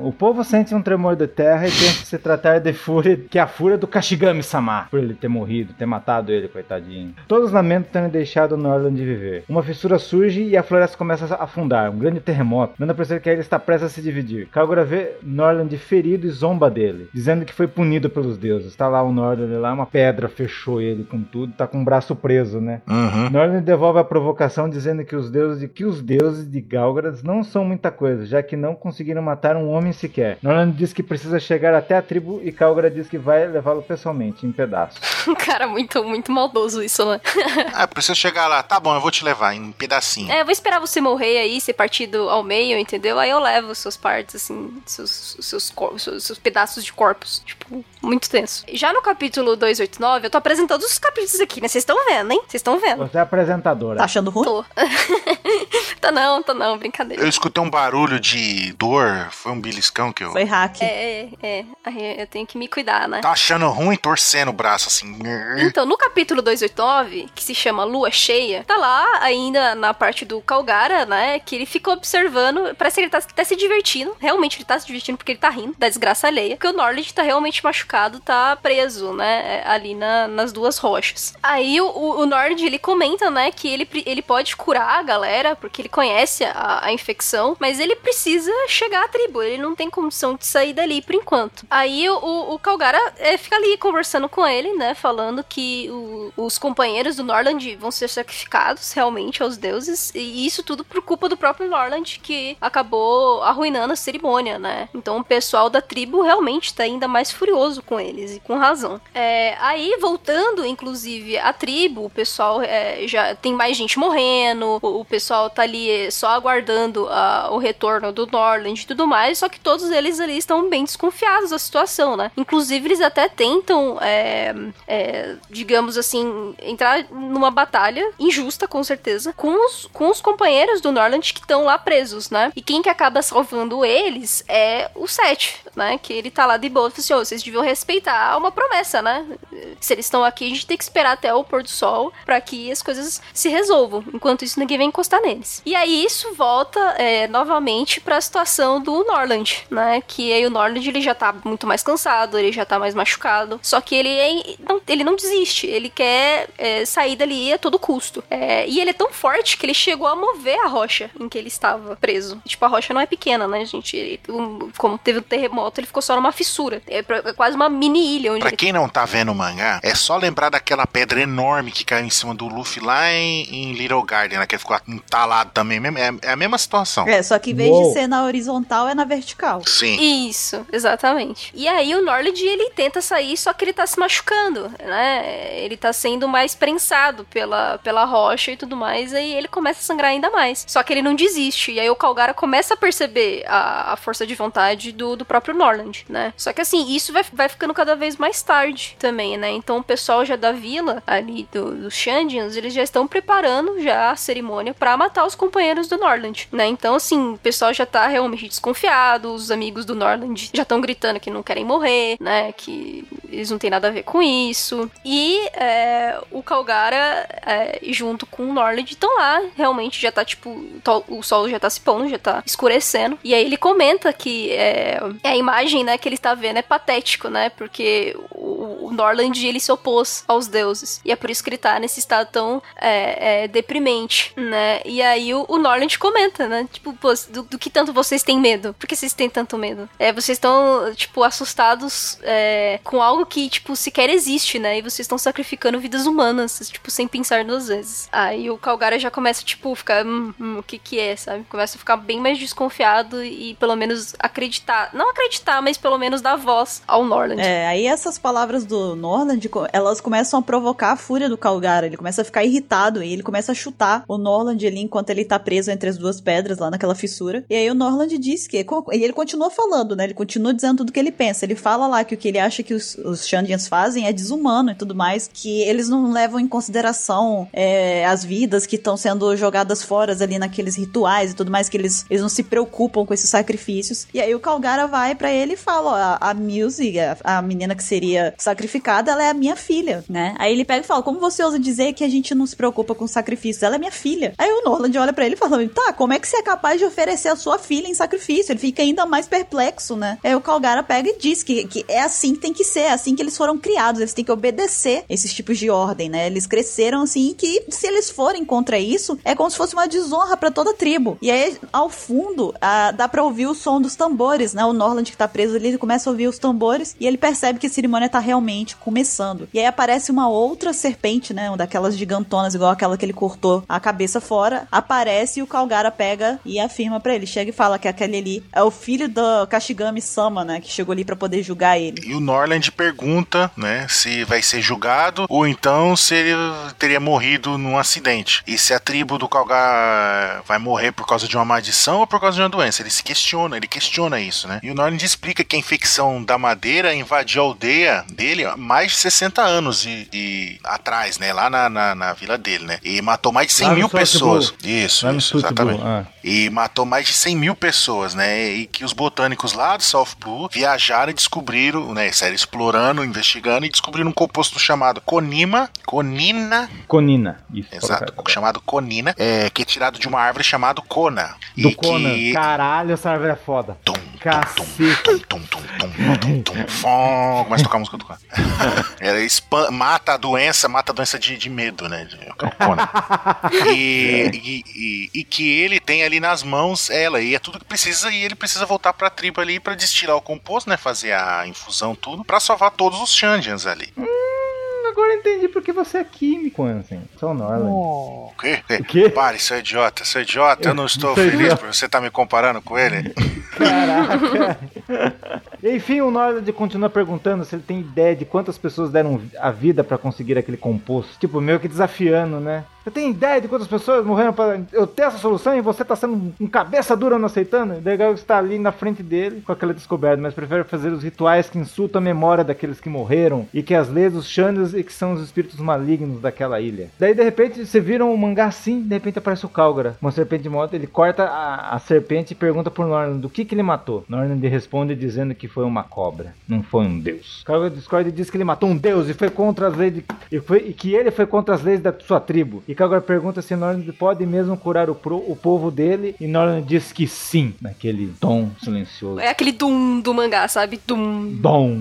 O povo sente um tremor de terra e pensa se tratar de fúria, que é a fúria do Kashigami-sama, por ele ter morrido, ter matado ele, coitadinho. Todos lamentam terem deixado Norland viver. Uma fissura surge e a floresta começa a afundar, um grande terremoto, dando a perceber que ilha está prestes a se dividir. Kagura vê Norland ferido e zomba dele, dizendo que foi punido pelos deuses. Tá lá o Norland lá, uma pedra fechou ele com tudo, tá com o braço preso, né? Uhum. Norland devolve a provocação dizendo que os deuses de que os deuses de Galgradas não são muita coisa, já que não conseguiram matar um homem sequer. Norland diz que precisa chegar até a tribo e Calgra diz que vai levá-lo pessoalmente, em pedaços. [LAUGHS] Cara, muito, muito maldoso isso, né? [LAUGHS] Ah, precisa chegar lá. Tá bom, eu vou te levar em pedacinho. É, eu vou esperar você morrer aí, ser partido ao meio, entendeu? Aí eu levo suas partes, assim, seus, seus, seus, seus pedaços de corpos. Tipo, muito tenso. Já no capítulo 289, eu tô apresentando os capítulos aqui, né? Vocês estão vendo, hein? Vocês estão vendo? Você é apresentadora. Tá achando ruim? Tô. [LAUGHS] tá não, tá não, brincadeira. Eu escutei um barulho de dor. Foi um beliscão que eu. Foi hack. É, é, é. Aí eu tenho que me cuidar, né? Tá achando ruim torcendo o braço assim. Então, no capítulo 289, que se chama Lua Cheia, tá lá ainda na parte do Calgara, né? Que ele fica observando. Parece que ele tá até se divertindo. Realmente ele tá se divertindo porque ele tá rindo da desgraça alheia. Porque o Norland tá realmente machucado, tá preso, né? é, Ali na- nas duas rochas. Aí o, o, Nord, ele comenta, né? Que ele, ele pode curar a galera, porque ele conhece a, a infecção, mas ele precisa chegar à tribo. Ele não tem condição de sair dali por enquanto. Aí o, o, Calgara é, fica ali conversando com ele, né? Falando que o- os companheiros do Norland vão ser sacrificados realmente aos deuses. E isso tudo por culpa do próprio Norland, que acabou arruinando a cerimônia, né? Então o pessoal da tribo realmente tá ainda mais furioso com eles, e com razão. É, aí, voltando, inclusive, à tribo, o pessoal é, já tem mais gente morrendo, o, o pessoal tá ali é, só aguardando ah, o retorno do Norland e tudo mais, só que todos eles ali estão bem desconfiados da situação, né? Inclusive, eles até tentam, é, é, digamos assim, entrar numa batalha injusta, com certeza, com os, com os companheiros do Norland que estão lá presos, né? E quem que acaba salvando eles é o Seth, né? Que ele tá lá de boa, assim, "Ô, vocês deviam respeitar uma promessa, né? Se eles estão aqui, a gente tem que esperar até o pôr do sol pra que as coisas se resolvam. Enquanto isso, ninguém vai encostar neles. E aí isso volta é, novamente pra situação do Norland, né? Que aí o Norland ele já tá muito mais cansado, ele já tá mais machucado. Só que ele, é, não, ele não desiste, ele quer é, sair dali a todo custo. É, e ele é tão forte que ele chegou a mover a rocha em que ele estava preso. Tipo, a rocha não é pequena, né, gente? Ele, como teve um terremoto, ele ficou só numa fissura. É, é quase uma mini ilha onde Pra ele quem não tá vendo o mangá, é só lembrar daquela pedra enorme que caiu em cima do Luffy lá em, em Little Garden, né? Que ele ficou entalado também. mesmo. É, é a mesma situação. É, só que em vez Uou. de ser na horizontal, é na vertical. Sim. Isso, exatamente. E aí o Norland, ele tenta sair, só que ele tá se machucando, né? Ele tá sendo mais prensado pela, pela rocha e tudo mais, aí ele começa a sangrar ainda mais. Só que ele não desiste, e aí o Calgara começa a perceber a, a força de vontade do, do próprio Norland, né? Só que assim, isso vai, vai ficando cada vez mais tarde também, né? Então o pessoal já da vila, ali do, dos Shandians, eles já estão preparando já a cerimônia pra matar os companheiros do Norland, né? Então assim, o pessoal já tá realmente desconfiado, os amigos do Norland já estão gritando que não querem morrer, né? Que eles não têm nada a ver com isso. E é, o Calgara, é, junto com o Norland, estão lá, realmente já tá tipo, o sol já tá se pondo, já tá escurecendo. E aí ele comenta que é, a imagem, né, que ele está vendo é patético, né? Porque o, o Norland ele se opôs aos deuses. E é por isso que ele tá nesse estado tão é, é, deprimente, né? E aí o, o Norland comenta, né? Tipo, pô, do, do que tanto vocês têm medo? Por que vocês têm tanto medo? É, vocês estão, tipo, assustados é, com algo que, tipo, sequer existe, né? E vocês estão sacrificando vidas humanas, tipo, sem pensar duas vezes. Aí o Calgara já começa, tipo, ficar, hum, hum, o que que é, sabe? Começa a ficar bem mais desconfiado e pelo menos acreditar. Não acreditar, mas pelo menos dar voz ao Norland. É, aí essas palavras do Norland, elas começam a provocar a fúria do Calgara. Ele começa a ficar irritado e ele começa a chutar o Norland ali enquanto ele tá preso entre as duas pedras lá naquela fissura. E aí o Norland diz que. E ele continua falando, né? Ele continua dizendo tudo que ele pensa. Ele fala lá que o que ele acha que os, os Shandians fazem é desumano e tudo mais, que eles não levam em consideração é, as vidas que estão sendo jogadas fora ali naqueles rituais e tudo mais, que eles, eles não se preocupam com esses sacrifícios. E aí o Calgara vai pra ele e fala: ó, a, a Music, a, a menina que seria sacrificada, ela é a minha filha, né? Aí ele pega e fala: como você ousa dizer que a gente não se preocupa com sacrifícios? Ela é minha filha. Aí o Norland olha pra ele e fala: tá, como é que você é capaz de oferecer a sua filha em sacrifício? Ele fica ainda mais perplexo, né? Aí o Calgara pega e diz que, que é assim que tem que ser, é assim que eles foram criados, eles têm que obedecer esses tipos de ordem, né? Eles cresceram assim que se eles forem contra isso, é como se fosse uma desonra pra toda a tribo. E aí, ao fundo, ah, dá pra ouvir o som dos tambores, né? O Norland que tá preso ali, ele começa a ouvir os tambores e ele percebe que a cerimônia tá realmente começando. E aí aparece uma outra serpente, né? Uma daquelas gigantonas, igual aquela que ele cortou a cabeça fora. Aparece e o Calgara pega e afirma pra ele. Chega e fala que aquele ali é o filho do Kashigami Sama, né? Que chegou ali pra poder julgar ele. E o Norland pergunta, né, se vai ser julgado ou então se ele teria morrido num acidente. E se a tribo do Calgar vai morrer por causa de uma maldição ou por causa de uma doença. Ele se questiona, ele questiona isso, né? E o Norland explica que a infecção da madeira invadiu a aldeia dele há mais de 60 anos e, e atrás, né? Lá na, na, na vila dele, né? Matou mais de 100 Lá no mil pessoas. Isso, Lá isso, exatamente. Ah. E matou mais de 100 mil pessoas, né? E que os botânicos lá do South Blue viajaram e descobriram, né? Saíram explorando, investigando e descobriram um composto chamado conima, conina, Conina. Isso. exato, chamado conina, é, que é tirado de uma árvore chamada cona. Do e Conan. que... Caralho, essa árvore é foda. Tum, Cacete. tum, tum, tum, tum, tum, tum, fom. Começa a tocar a música do Conan. [LAUGHS] Ela mata a doença, mata a doença de, de medo, né? de- o Conan. E, e, e- e que ele tem ali nas mãos ela, e é tudo que precisa, e ele precisa voltar pra tribo ali pra destilar o composto, né? Fazer a infusão, tudo, pra salvar todos os Shandians ali. Agora eu entendi porque você é químico, Ansem. Sou Norland. O quê? O quê? Pare, seu idiota, seu idiota, eu não [LAUGHS] estou feliz idiota. por você estar me comparando com ele. Caraca. [LAUGHS] Enfim, o Norland continua perguntando se ele tem ideia de quantas pessoas deram a vida pra conseguir aquele composto. Tipo, meio que desafiando, né? Você tem ideia de quantas pessoas morreram pra eu ter essa solução e você tá sendo um cabeça dura não aceitando? E Legal está ali na frente dele com aquela descoberta, mas prefere fazer os rituais que insultam a memória daqueles que morreram e que as leis dos Shandas e que são os espíritos malignos daquela ilha. Daí de repente você vira um mangá assim, de repente aparece o Calgara, uma serpente moto, ele corta a, a serpente e pergunta por Norland do que que ele matou. Norland responde dizendo que foi uma cobra, não foi um deus. Calgara discorda e diz que ele matou um deus e foi contra as leis de e, foi, e que ele foi contra as leis da sua tribo. E Calgar pergunta se Norland pode mesmo curar o, pro- o povo dele, e Norland diz que sim, naquele tom silencioso. É aquele Doom do mangá, sabe? Doom. Dom.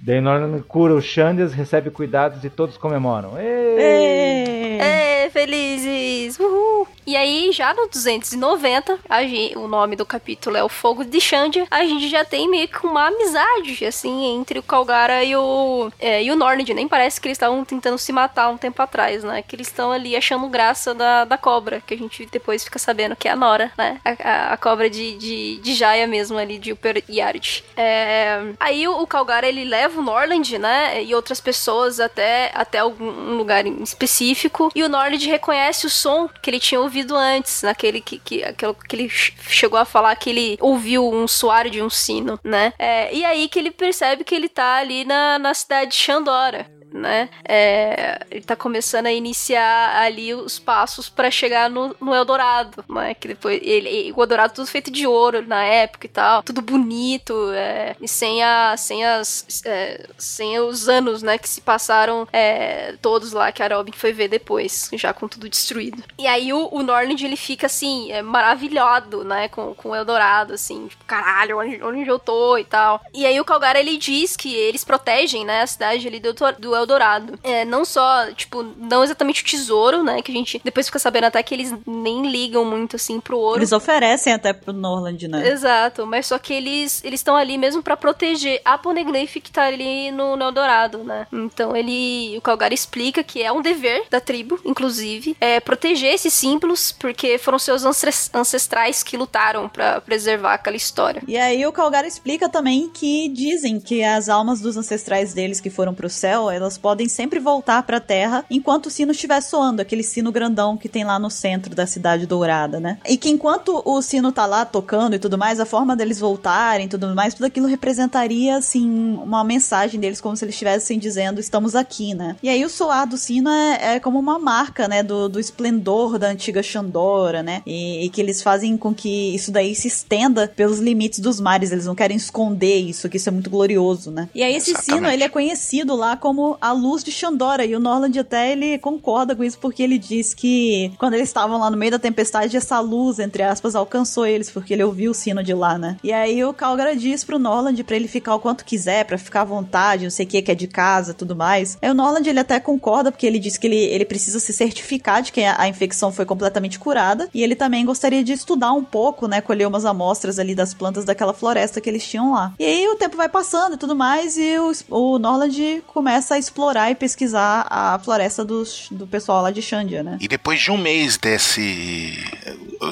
Daí Norland cura os Xandias, recebe cuidados e todos comemoram. Êêê! Ê! É, felizes! Uhul! E aí, já no 290, a gen- o nome do capítulo é o Fogo de Xandia, a gente já tem meio que uma amizade, assim, entre o Calgara e o, é, e o Nornid. Nem parece que eles estavam tentando se matar um tempo atrás, né? Que eles estão ali achando graça da, da cobra, que a gente depois fica sabendo que é a Nora, né? A, a- a cobra de, de, de Jaya mesmo ali, de Upper Yard. É, aí o, o Calgara, ele leva o Norland, né? E outras pessoas até, até algum um lugar específico. E o Norland reconhece o som que ele tinha ouvido antes, naquele que, que, aquele, que ele ch- chegou a falar que ele ouviu um soar de um sino, né? É, e aí que ele percebe que ele tá ali na, na cidade de Xandora. Né? É, ele tá começando a iniciar ali os passos pra chegar no, no Eldorado, né? Que depois ele, o Eldorado tudo feito de ouro na época e tal, tudo bonito, é, e sem a, sem as, é, sem os anos, né? Que se passaram é, todos lá que a Robin foi ver depois, já com tudo destruído. E aí o, o Norland ele fica assim é, maravilhado, né? Com, com o Eldorado, assim, tipo, caralho, onde, onde eu tô e tal. E aí o Calgara ele diz que eles protegem, né? A cidade ali do, do Eldorado. É, não só, tipo, não exatamente o tesouro, né? Que a gente depois fica sabendo até que eles nem ligam muito assim pro ouro. Eles oferecem até pro Norland, né? Exato, mas só que eles eles estão ali mesmo pra proteger a Poneglyph que tá ali no, no Eldorado, né? Então ele, o Calgara explica que é um dever da tribo, inclusive, é proteger esses símbolos porque foram seus ancest- ancestrais que lutaram pra preservar aquela história. E aí o Calgara explica também que dizem que as almas dos ancestrais deles que foram pro céu, elas podem sempre voltar pra terra enquanto o sino estiver soando, aquele sino grandão que tem lá no centro da cidade dourada, né? E que enquanto o sino tá lá tocando e tudo mais, a forma deles voltarem e tudo mais, tudo aquilo representaria, assim, uma mensagem deles como se eles estivessem dizendo, estamos aqui, né? E aí o soar do sino é, é como uma marca, né, do, do esplendor da antiga Xandora, né? E, e que eles fazem com que isso daí se estenda pelos limites dos mares, eles não querem esconder isso, que isso é muito glorioso, né? E aí esse sino, Exatamente. ele é conhecido lá como a luz de Xandora, e o Norland até ele concorda com isso, porque ele diz que quando eles estavam lá no meio da tempestade, essa luz, entre aspas, alcançou eles, porque ele ouviu o sino de lá, né? E aí o Calgara diz pro Norland pra ele ficar o quanto quiser, pra ficar à vontade, não sei o que, que é de casa, tudo mais. Aí o Norland, ele até concorda, porque ele diz que ele, ele precisa se certificar de que a, a infecção foi completamente curada, e ele também gostaria de estudar um pouco, né, colher umas amostras ali das plantas daquela floresta que eles tinham lá. E aí o tempo vai passando e tudo mais, e o, o Norland começa a explorar e pesquisar a floresta dos, do pessoal lá de Xandia, né? E depois de um mês desse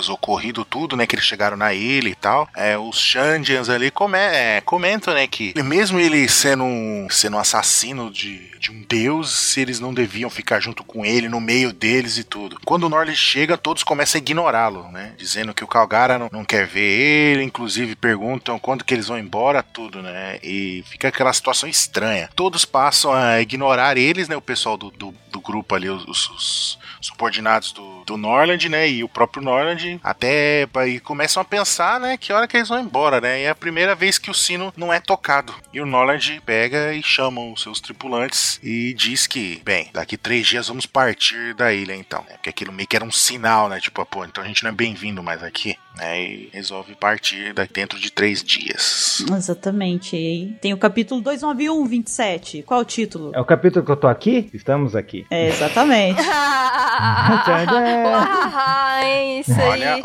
ocorrido tudo, né, que eles chegaram na ilha e tal, é, os Xandians ali come, é, comentam, né, que mesmo ele sendo um, sendo um assassino de, de um deus, eles não deviam ficar junto com ele, no meio deles e tudo. Quando o Norley chega, todos começam a ignorá-lo, né, dizendo que o Calgara não, não quer ver ele, inclusive perguntam quando que eles vão embora, tudo, né, e fica aquela situação estranha. Todos passam a ignorar eles, né, o pessoal do, do, do grupo ali, os, os- os subordinados do, do Norland, né? E o próprio Norland até aí começam a pensar, né? Que hora que eles vão embora, né? E é a primeira vez que o sino não é tocado. E o Norland pega e chama os seus tripulantes e diz que, bem, daqui três dias vamos partir da ilha, então. né? Porque aquilo meio que era um sinal, né? Tipo, pô, então a gente não é bem-vindo mais aqui. Né? E resolve partir daqui dentro de três dias. Exatamente. E tem o capítulo 291, 27. Qual o título? É o capítulo que eu tô aqui? Estamos aqui. É, exatamente. [LAUGHS] Ah, é isso aí. Olha, olha,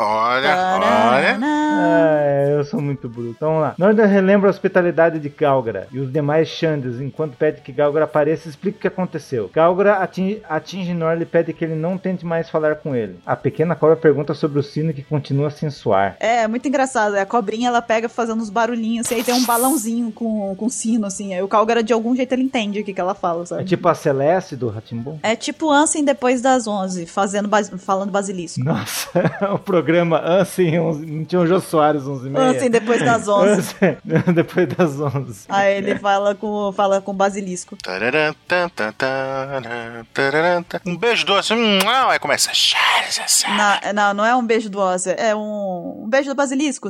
olha. Ah, eu sou muito bruto. Vamos lá. Norda relembra a hospitalidade de Galgra e os demais Xandes enquanto pede que Galgra apareça e explique o que aconteceu. Galgra atinge, atinge Norle e pede que ele não tente mais falar com ele. A pequena cobra pergunta sobre o sino que continua sem soar. É, muito engraçado. A cobrinha, ela pega fazendo uns barulhinhos, assim, aí tem um balãozinho com, com sino, assim. Aí o Calgara, de algum jeito, ele entende o que, que ela fala, É sabe? tipo a Celeste do Ratimbun? É tipo Ansem depois das 11, fazendo bas- falando basilisco. Nossa, [LAUGHS] o programa Ansem, não tinha o Jô Soares 11 e meia. Ansem depois das 11. Ansem, [LAUGHS] depois das 11. Aí ele fala com, fala com basilisco. Um beijo doce. Hum, ah, Aí começa. Na- não, não é um beijo do Ozzy, é um, um beijo do basilisco.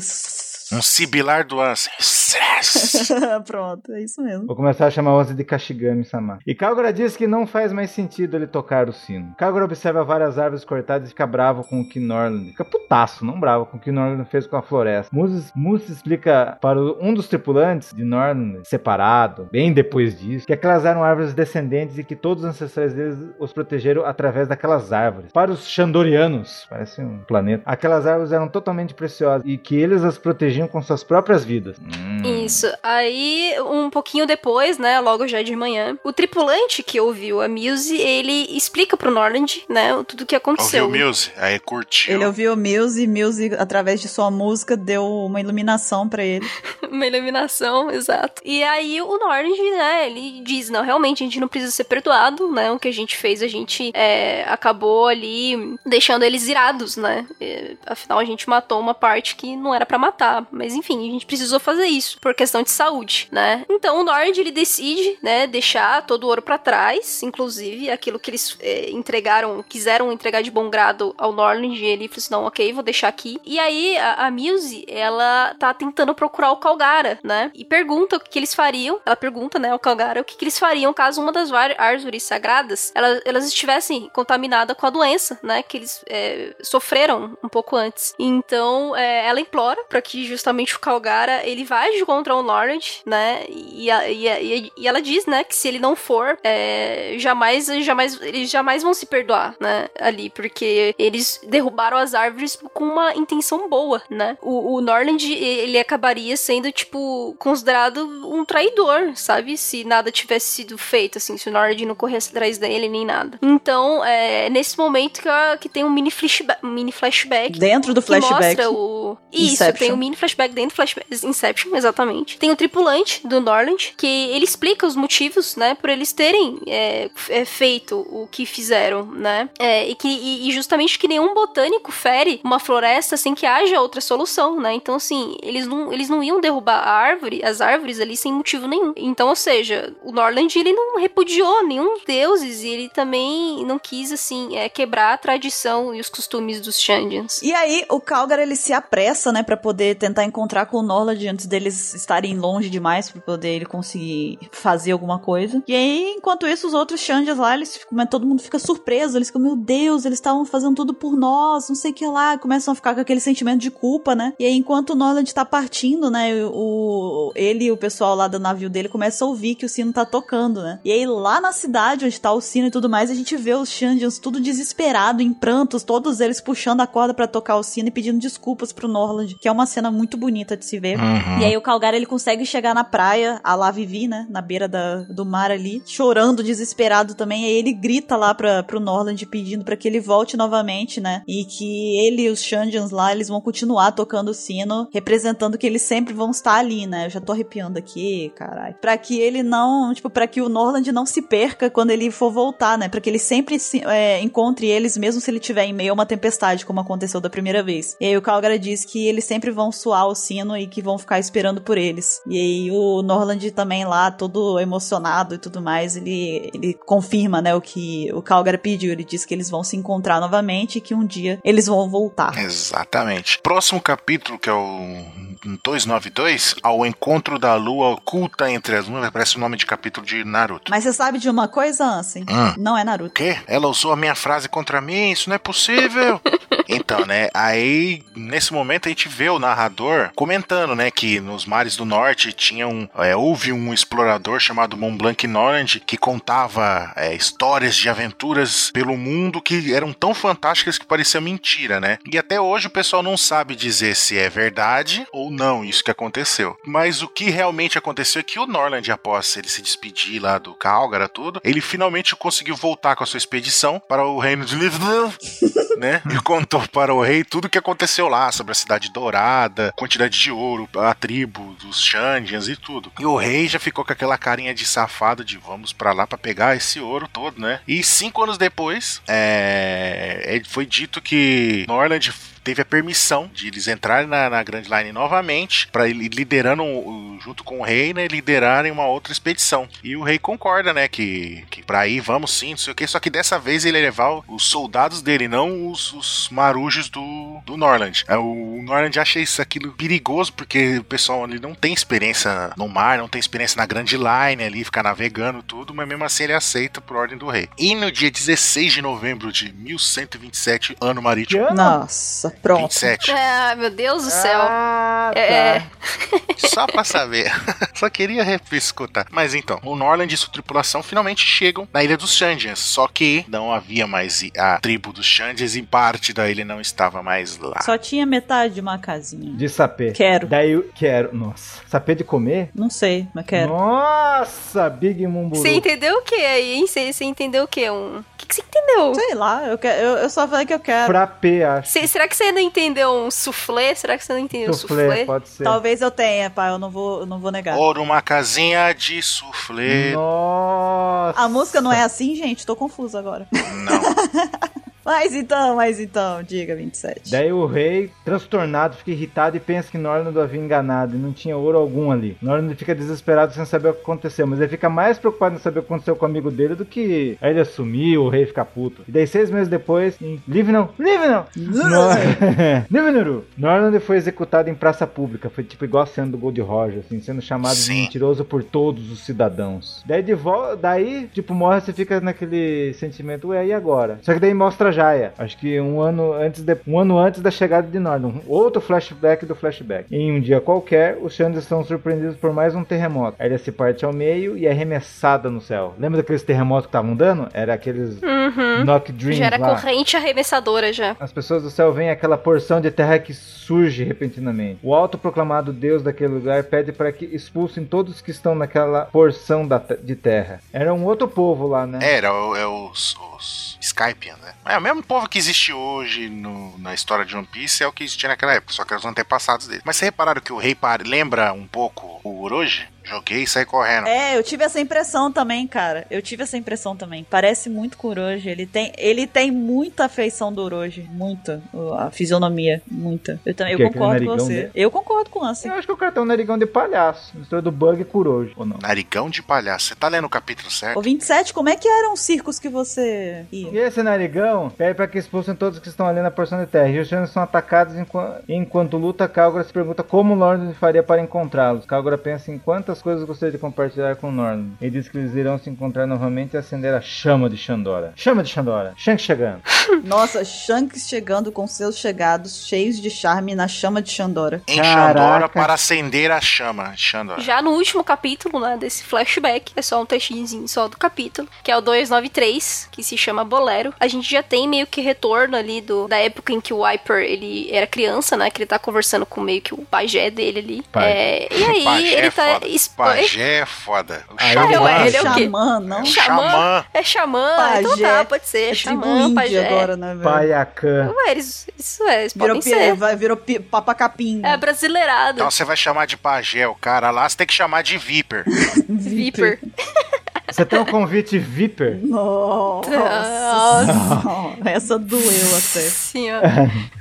Um sibilar do Ansem. [LAUGHS] Pronto, é isso mesmo. Vou começar a chamar Onze de Kashigami-sama. E Kagura diz que não faz mais sentido ele tocar o sino. Kagura observa várias árvores cortadas e fica bravo com o que Norland... Fica putaço, não bravo, com o que Norland fez com a floresta. Moses, Moses explica para o- um dos tripulantes de Norland, separado, bem depois disso, que aquelas eram árvores descendentes e que todos os ancestrais deles os protegeram através daquelas árvores. Para os Chandorianos, parece um planeta, aquelas árvores eram totalmente preciosas e que eles as protegiam com suas próprias vidas. Hum. Isso. Aí, um pouquinho depois, né, logo já de manhã, o tripulante que ouviu a Muse, ele explica pro Norland, né, tudo o que aconteceu. Ouviu o Muse? Aí curtiu. Ele ouviu Muse e Muse, através de sua música, deu uma iluminação pra ele. [LAUGHS] Uma iluminação, exato. E aí o Norland, né, ele diz, não, realmente a gente não precisa ser perdoado, né, o que a gente fez, a gente é, acabou ali deixando eles irados, né, É, afinal a gente matou uma parte que não era pra matar, mas enfim, a gente precisou fazer isso por questão de saúde, né. Então o Nord, ele decide, né, deixar todo o ouro pra trás, inclusive aquilo que eles é, entregaram, quiseram entregar de bom grado ao Norland, ele falou assim, não, ok, vou deixar aqui. E aí a, a Muse, ela tá tentando procurar o Calgara, né? E pergunta o que, que eles fariam. Ela pergunta, né, ao Calgara, o que, que eles fariam caso uma das árvores sagradas elas, elas estivessem contaminadas com a doença, né? Que eles é, sofreram um pouco antes. Então é, ela implora para que justamente o Calgara ele de contra o Norland, né? E, a- e, a- e, ela diz, né, que se ele não for, é, jamais, jamais, eles jamais vão se perdoar, né? Ali, porque eles derrubaram as árvores com uma intenção boa, né? O, o Norland, ele acabaria sendo, tipo, considerado um traidor, sabe? Se nada tivesse sido feito, assim, se o Norland não corresse atrás dele nem nada. Então, é nesse momento que, que tem um mini flashback, mini flashback Dentro do que flashback. mostra o. Isso, Inception. tem um mini flashback dentro do flashback. Inception, exatamente. Tem o tripulante do Norland, que ele explica os motivos, né, por eles terem é, é, feito o que fizeram, né? É, e que e, e justamente que nenhum botânico fere uma floresta sem que haja outra solução, né? Então, assim, eles não, eles não iam derrubar a árvore, as árvores ali sem motivo nenhum. Então, ou seja, o Norland, ele não repudiou nenhum deuses e ele também não quis, assim, é, quebrar a tradição e os costumes dos Shandians. E aí, o Calgar, ele se apressa, né, pra poder tentar encontrar com o Norland antes deles estarem longe demais, pra poder ele conseguir fazer alguma coisa. E aí, enquanto isso, os outros Shandias lá, eles ficam, todo mundo fica surpreso, eles ficam, meu Deus, eles estavam fazendo tudo por nós, não sei o que lá, começam a ficar com aquele sentimento de culpa, né? E aí, enquanto o Norland tá partindo, né, o, ele e o pessoal lá do navio dele começam a ouvir que o sino tá tocando, né? E aí, lá na cidade onde tá o sino e tudo mais, a gente vê os Shandians tudo desesperado, em prantos, todos eles puxando a corda pra tocar o sino e pedindo desculpas pro Norland, que é uma cena muito bonita de se ver. Uhum. E aí o Calgar ele consegue chegar na praia, a lá Vivi, né? Na beira da, do mar ali, chorando, desesperado também. Aí ele grita lá pra, pro Norland pedindo pra que ele volte novamente, né? E que ele e os Shandians lá, eles vão continuar tocando o sino, representando que eles sempre vão estar ali, né? Eu já tô arrepiando aqui, caralho. Pra que ele não, tipo, pra que o Norland não se perca quando ele for voltar, né? Pra que ele sempre se, é, encontre eles, mesmo se ele tiver em meio a uma tempestade, como aconteceu da primeira vez. E aí o Calgara diz que eles sempre vão suar o sino e que vão ficar esperando por eles. E aí o Norland também lá, todo emocionado e tudo mais, ele, ele confirma, né, o que o Calgara pediu. Ele diz que eles vão se encontrar novamente e que um dia eles vão voltar. Exatamente. Próximo capítulo, que é o 292, ao encontro da lua oculta entre as nuvens, parece o nome de capítulo de Naruto. Mas você sabe de uma coisa, Ansem? Hum. Não é O Naruto. quê? Ela usou a minha frase contra mim? Isso não é possível. [LAUGHS] Então, né? Aí, nesse momento, a gente vê o narrador comentando, né? Que nos mares do norte tinha um. é, houve um explorador chamado Mont Blanc Norland que contava é, histórias de aventuras pelo mundo que eram tão fantásticas que parecia mentira, né? E até hoje o pessoal não sabe dizer se é verdade ou não isso que aconteceu. Mas o que realmente aconteceu é que o Norland, após ele se despedir lá do Calgara, tudo, ele finalmente conseguiu voltar com a sua expedição para o reino de Livdale, [LAUGHS] né? E contou para o rei tudo o que aconteceu lá, sobre a cidade dourada, quantidade de ouro, a tribo dos Shandians e tudo. E o rei já ficou com aquela carinha de safado de vamos para lá para pegar esse ouro todo, né? E cinco anos depois, é, é- foi dito que Norland teve a permissão de eles entrarem na, na Grand Line novamente, para ele liderando junto com o rei, né, liderarem uma outra expedição. E o rei concorda, né, que, que pra ir vamos sim, não sei o que, só que dessa vez ele ia levar os soldados dele, não os, os marujos do, do Norland. É, O Norland acha isso aquilo perigoso, porque o pessoal ali não tem experiência no mar, não tem experiência na Grand Line ali, ficar navegando tudo, mas mesmo assim ele aceita por ordem do rei. E no dia 16 de novembro de 1127, ano marítimo, ano? Pronto. 27. Ah, meu Deus do céu. Ah, tá. É. [LAUGHS] Só pra saber. [LAUGHS] Só queria escutar. Mas então, o Norland e sua tripulação finalmente chegam na ilha dos Xandians. Só que não havia mais a tribo dos Xandians e parte da ilha não estava mais lá. Só tinha metade de uma casinha. De sapê. Quero. Daí eu quero. Nossa. Sapê de comer? Não sei, mas quero. Nossa, Big Mumburu. Você entendeu o que aí, hein? Você entendeu o que? Um... O que, que você entendeu? Sei lá, eu, quero, eu, eu só falei que eu quero. Frappé, acho. Cê- será que você não entendeu um soufflé? Será que você não entendeu um Soufflé, soufflé? pode ser. Talvez eu tenha, pá, eu não vou, eu não vou negar. Ouro, uma casinha de soufflé. Nossa. A música não é assim, gente? Tô confusa agora. Não. [LAUGHS] Mas então, mas então, diga 27. Daí o rei, transtornado, fica irritado e pensa que Norland o havia enganado e não tinha ouro algum ali. Norland fica desesperado sem saber o que aconteceu, mas ele fica mais preocupado em saber o que aconteceu com o amigo dele do que aí ele assumir o rei ficar puto. E daí seis meses depois, em Live não, Live não! Nor... [LAUGHS] Live Norland foi executado em praça pública, foi tipo igual a cena do Gold Roger, assim, sendo chamado de Sim. mentiroso por todos os cidadãos. Daí de volta, daí, tipo, morre, você fica naquele sentimento, ué, e agora? Só que daí mostra a Jaya, acho que um ano antes de, um ano antes da chegada de Nord, um outro flashback do flashback. Em um dia qualquer, os Xandes são surpreendidos por mais um terremoto. A ilha se parte ao meio e é arremessada no céu. Lembra daqueles terremotos que estavam dando? Era aqueles Uhum. Knock Dreams Já era lá. corrente arremessadora já. As pessoas do céu veem aquela porção de terra que surge repentinamente. O autoproclamado Deus daquele lugar pede para que expulsem todos que estão naquela porção da de terra. Era um outro povo lá, né? Era o- é os, os Skypian, né? É o mesmo povo que existe hoje no- na história de One Piece, é o que existia naquela época, só que eram os antepassados dele. Mas vocês repararam que o rei pare- lembra um pouco o Orochi? Joguei e saí correndo. É, eu tive essa impressão também, cara. Eu tive essa impressão também. Parece muito com o Orochi. Ele tem, ele tem muita afeição do Orochi. Muita. O- A fisionomia. Muita. Eu também eu concordo com você. dele? Eu concordo com você. Eu acho que o cara tem um narigão de palhaço. Mistura do Bug e Kuroji, ou não? Narigão de palhaço. Você tá lendo o capítulo certo? O 27, como é que eram os circos que você E ia? esse narigão pede para que expulsem todos que estão ali na porção de terra. E os Xandes são atacados enquanto, enquanto luta. Kagura se pergunta como Lord faria para encontrá-los. Kagura pensa em quantas coisas gostaria de compartilhar com Norland. Ele diz que eles irão se encontrar novamente e acender a chama de Xandora. Chama de Xandora. Shanks chegando. [LAUGHS] Nossa, Shanks chegando com seus chegados cheios de charme na chama de Xandora. Em Caraca. Xandora para acender a chama. Xandora. Já no último capítulo, né, desse flashback, é só um textinho só do capítulo, que é o 293, que se chama Bolero. A gente já tem meio que retorno ali do, da época em que o Viper, ele era criança, né, que ele tá conversando com meio que o pajé dele ali. Pai. É, e [LAUGHS] aí, Pajé ele é tá... foda. Pajé é foda. O Aí xamã. eu- ué, ele é o quê? Xamã, não? Xamã? xamã. É xamã, Pajé. então tá, pode ser, É xamã, pajé. agora, né, velho? Paiacan. Ué, eles, isso é, eles Virou, podem ser. vai, virou pi- papacapim. É brasileirado. Então você vai chamar de pajé o cara lá, você tem que chamar de Viper. [LAUGHS] Viper. Você tem um convite Viper? Nossa. Nossa. Essa doeu até. Sim, ó.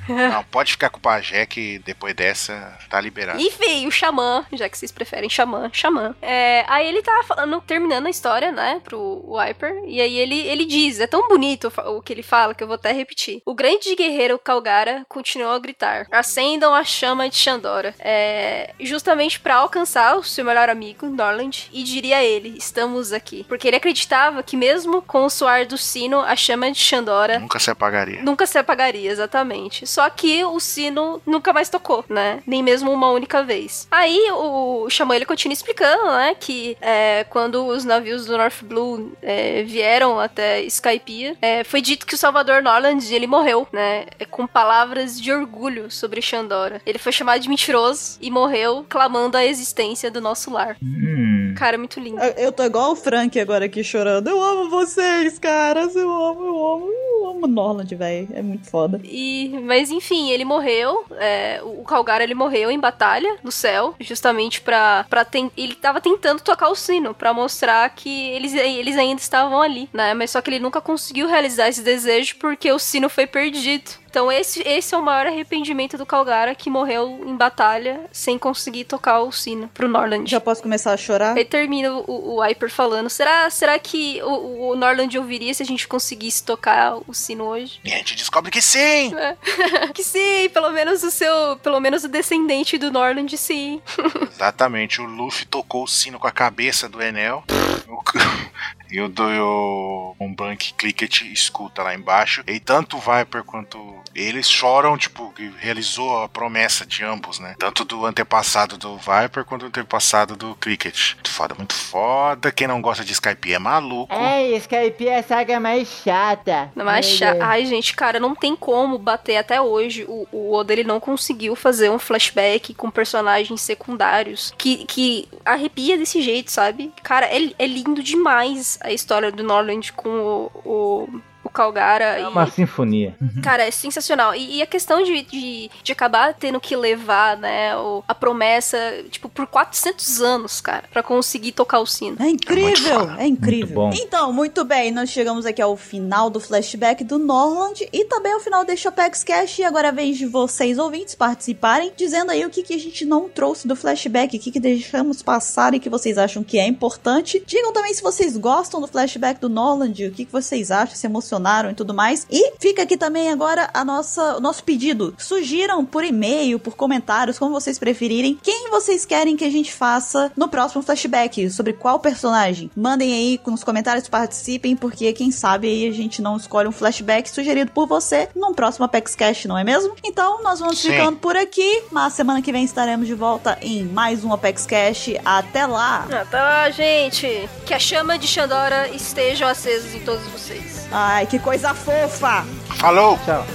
Não, pode ficar com o pajé que depois dessa tá liberado. Enfim, o Xamã, já que vocês preferem Xamã, Xamã. É, aí ele tá falando, terminando a história, né, pro Viper, e aí ele, ele diz, é tão bonito o que ele fala, que eu vou até repetir. O grande guerreiro Calgara continuou a gritar, acendam a chama de Xandora. É, justamente pra alcançar o seu melhor amigo, Norland, e diria a ele, estamos aqui. Porque ele acreditava que mesmo com o soar do sino, a chama de Xandora Nunca se apagaria. Nunca se apagaria, exatamente. Só que o sino nunca mais tocou, né? Nem mesmo uma única vez. Aí o Xamã ele continua explicando, né? Que é, quando os navios do North Blue é, vieram até Skypiea, é, foi dito que o Salvador Norland ele morreu, né? é, Com palavras de orgulho sobre Xandora. Ele foi chamado de mentiroso e morreu clamando a existência do nosso lar. Hum. Cara, muito lindo. Eu- Eu tô igual o Frank agora aqui chorando. Eu amo vocês, caras. Eu amo, eu amo. Eu amo Norland, velho. É muito foda. E, mas enfim, ele morreu. é, o Calgar ele morreu em batalha no céu, justamente pra, pra ten- ele tava tentando tocar o sino pra mostrar que eles, eles ainda estavam ali, né? Mas só que ele nunca conseguiu realizar esse desejo porque o sino foi perdido. Então esse, esse é o maior arrependimento do Calgara que morreu em batalha sem conseguir tocar o sino pro Norland. Já posso começar a chorar? Aí termina o, o Hyper falando: será, será que o, o Norland ouviria se a gente conseguisse tocar o sino hoje? E a gente descobre que sim! [LAUGHS] que sim, pelo menos o seu. Pelo menos o descendente do Norland, sim. [LAUGHS] Exatamente, o Luffy tocou o sino com a cabeça do Enel. [LAUGHS] E o o um Blank Clicket escuta lá embaixo. E tanto o Viper quanto eles choram, tipo, que realizou a promessa de ambos, né? Tanto do antepassado do Viper quanto do antepassado do Cricket. Muito foda, muito foda. Quem não gosta de Skype é maluco. É, Skype é a saga mais chata. Não, mas cha- Ai, gente, cara, não tem como bater até hoje. O, o Oda ele não conseguiu fazer um flashback com personagens secundários que, que arrepia desse jeito, sabe? Cara, é, é lindo demais a história do Norland com o, o, o Calgara. É e- uma sinfonia. Cara, é sensacional. E, e a questão de, de, de acabar tendo que levar, né, o- a promessa, tipo, por 400 anos, cara, pra conseguir tocar o sino. É incrível, foda. é incrível. Muito bom. Então, muito bem, nós chegamos aqui ao final do flashback do Norland e também ao final deste Apex Cash. E agora é vez de vocês, ouvintes, participarem, dizendo aí o que, que a gente não trouxe do flashback, o que, que deixamos passar e que vocês acham que é importante. Digam também se vocês gostam do flashback do Norland, o que, que vocês acham, se emocionaram e tudo mais. E fica aqui também agora a nossa, o nosso pedido. Sugiram por e-mail, por comentários, como vocês preferirem, quem vocês querem que a gente faça no próximo flashback, sobre qual personagem. Mandem aí nos comentários, participem, porque quem sabe aí a gente não escolhe um flashback sugerido por você num próximo Apex Cash, não é mesmo? Então, nós vamos Sim. ficando por aqui, mas semana que vem estaremos de volta em mais um Apex Cash. Até lá! Até lá, gente! Que a chama de Xandora estejam acesas em todos vocês. Ai, que coisa fofa. Falou. Tchau.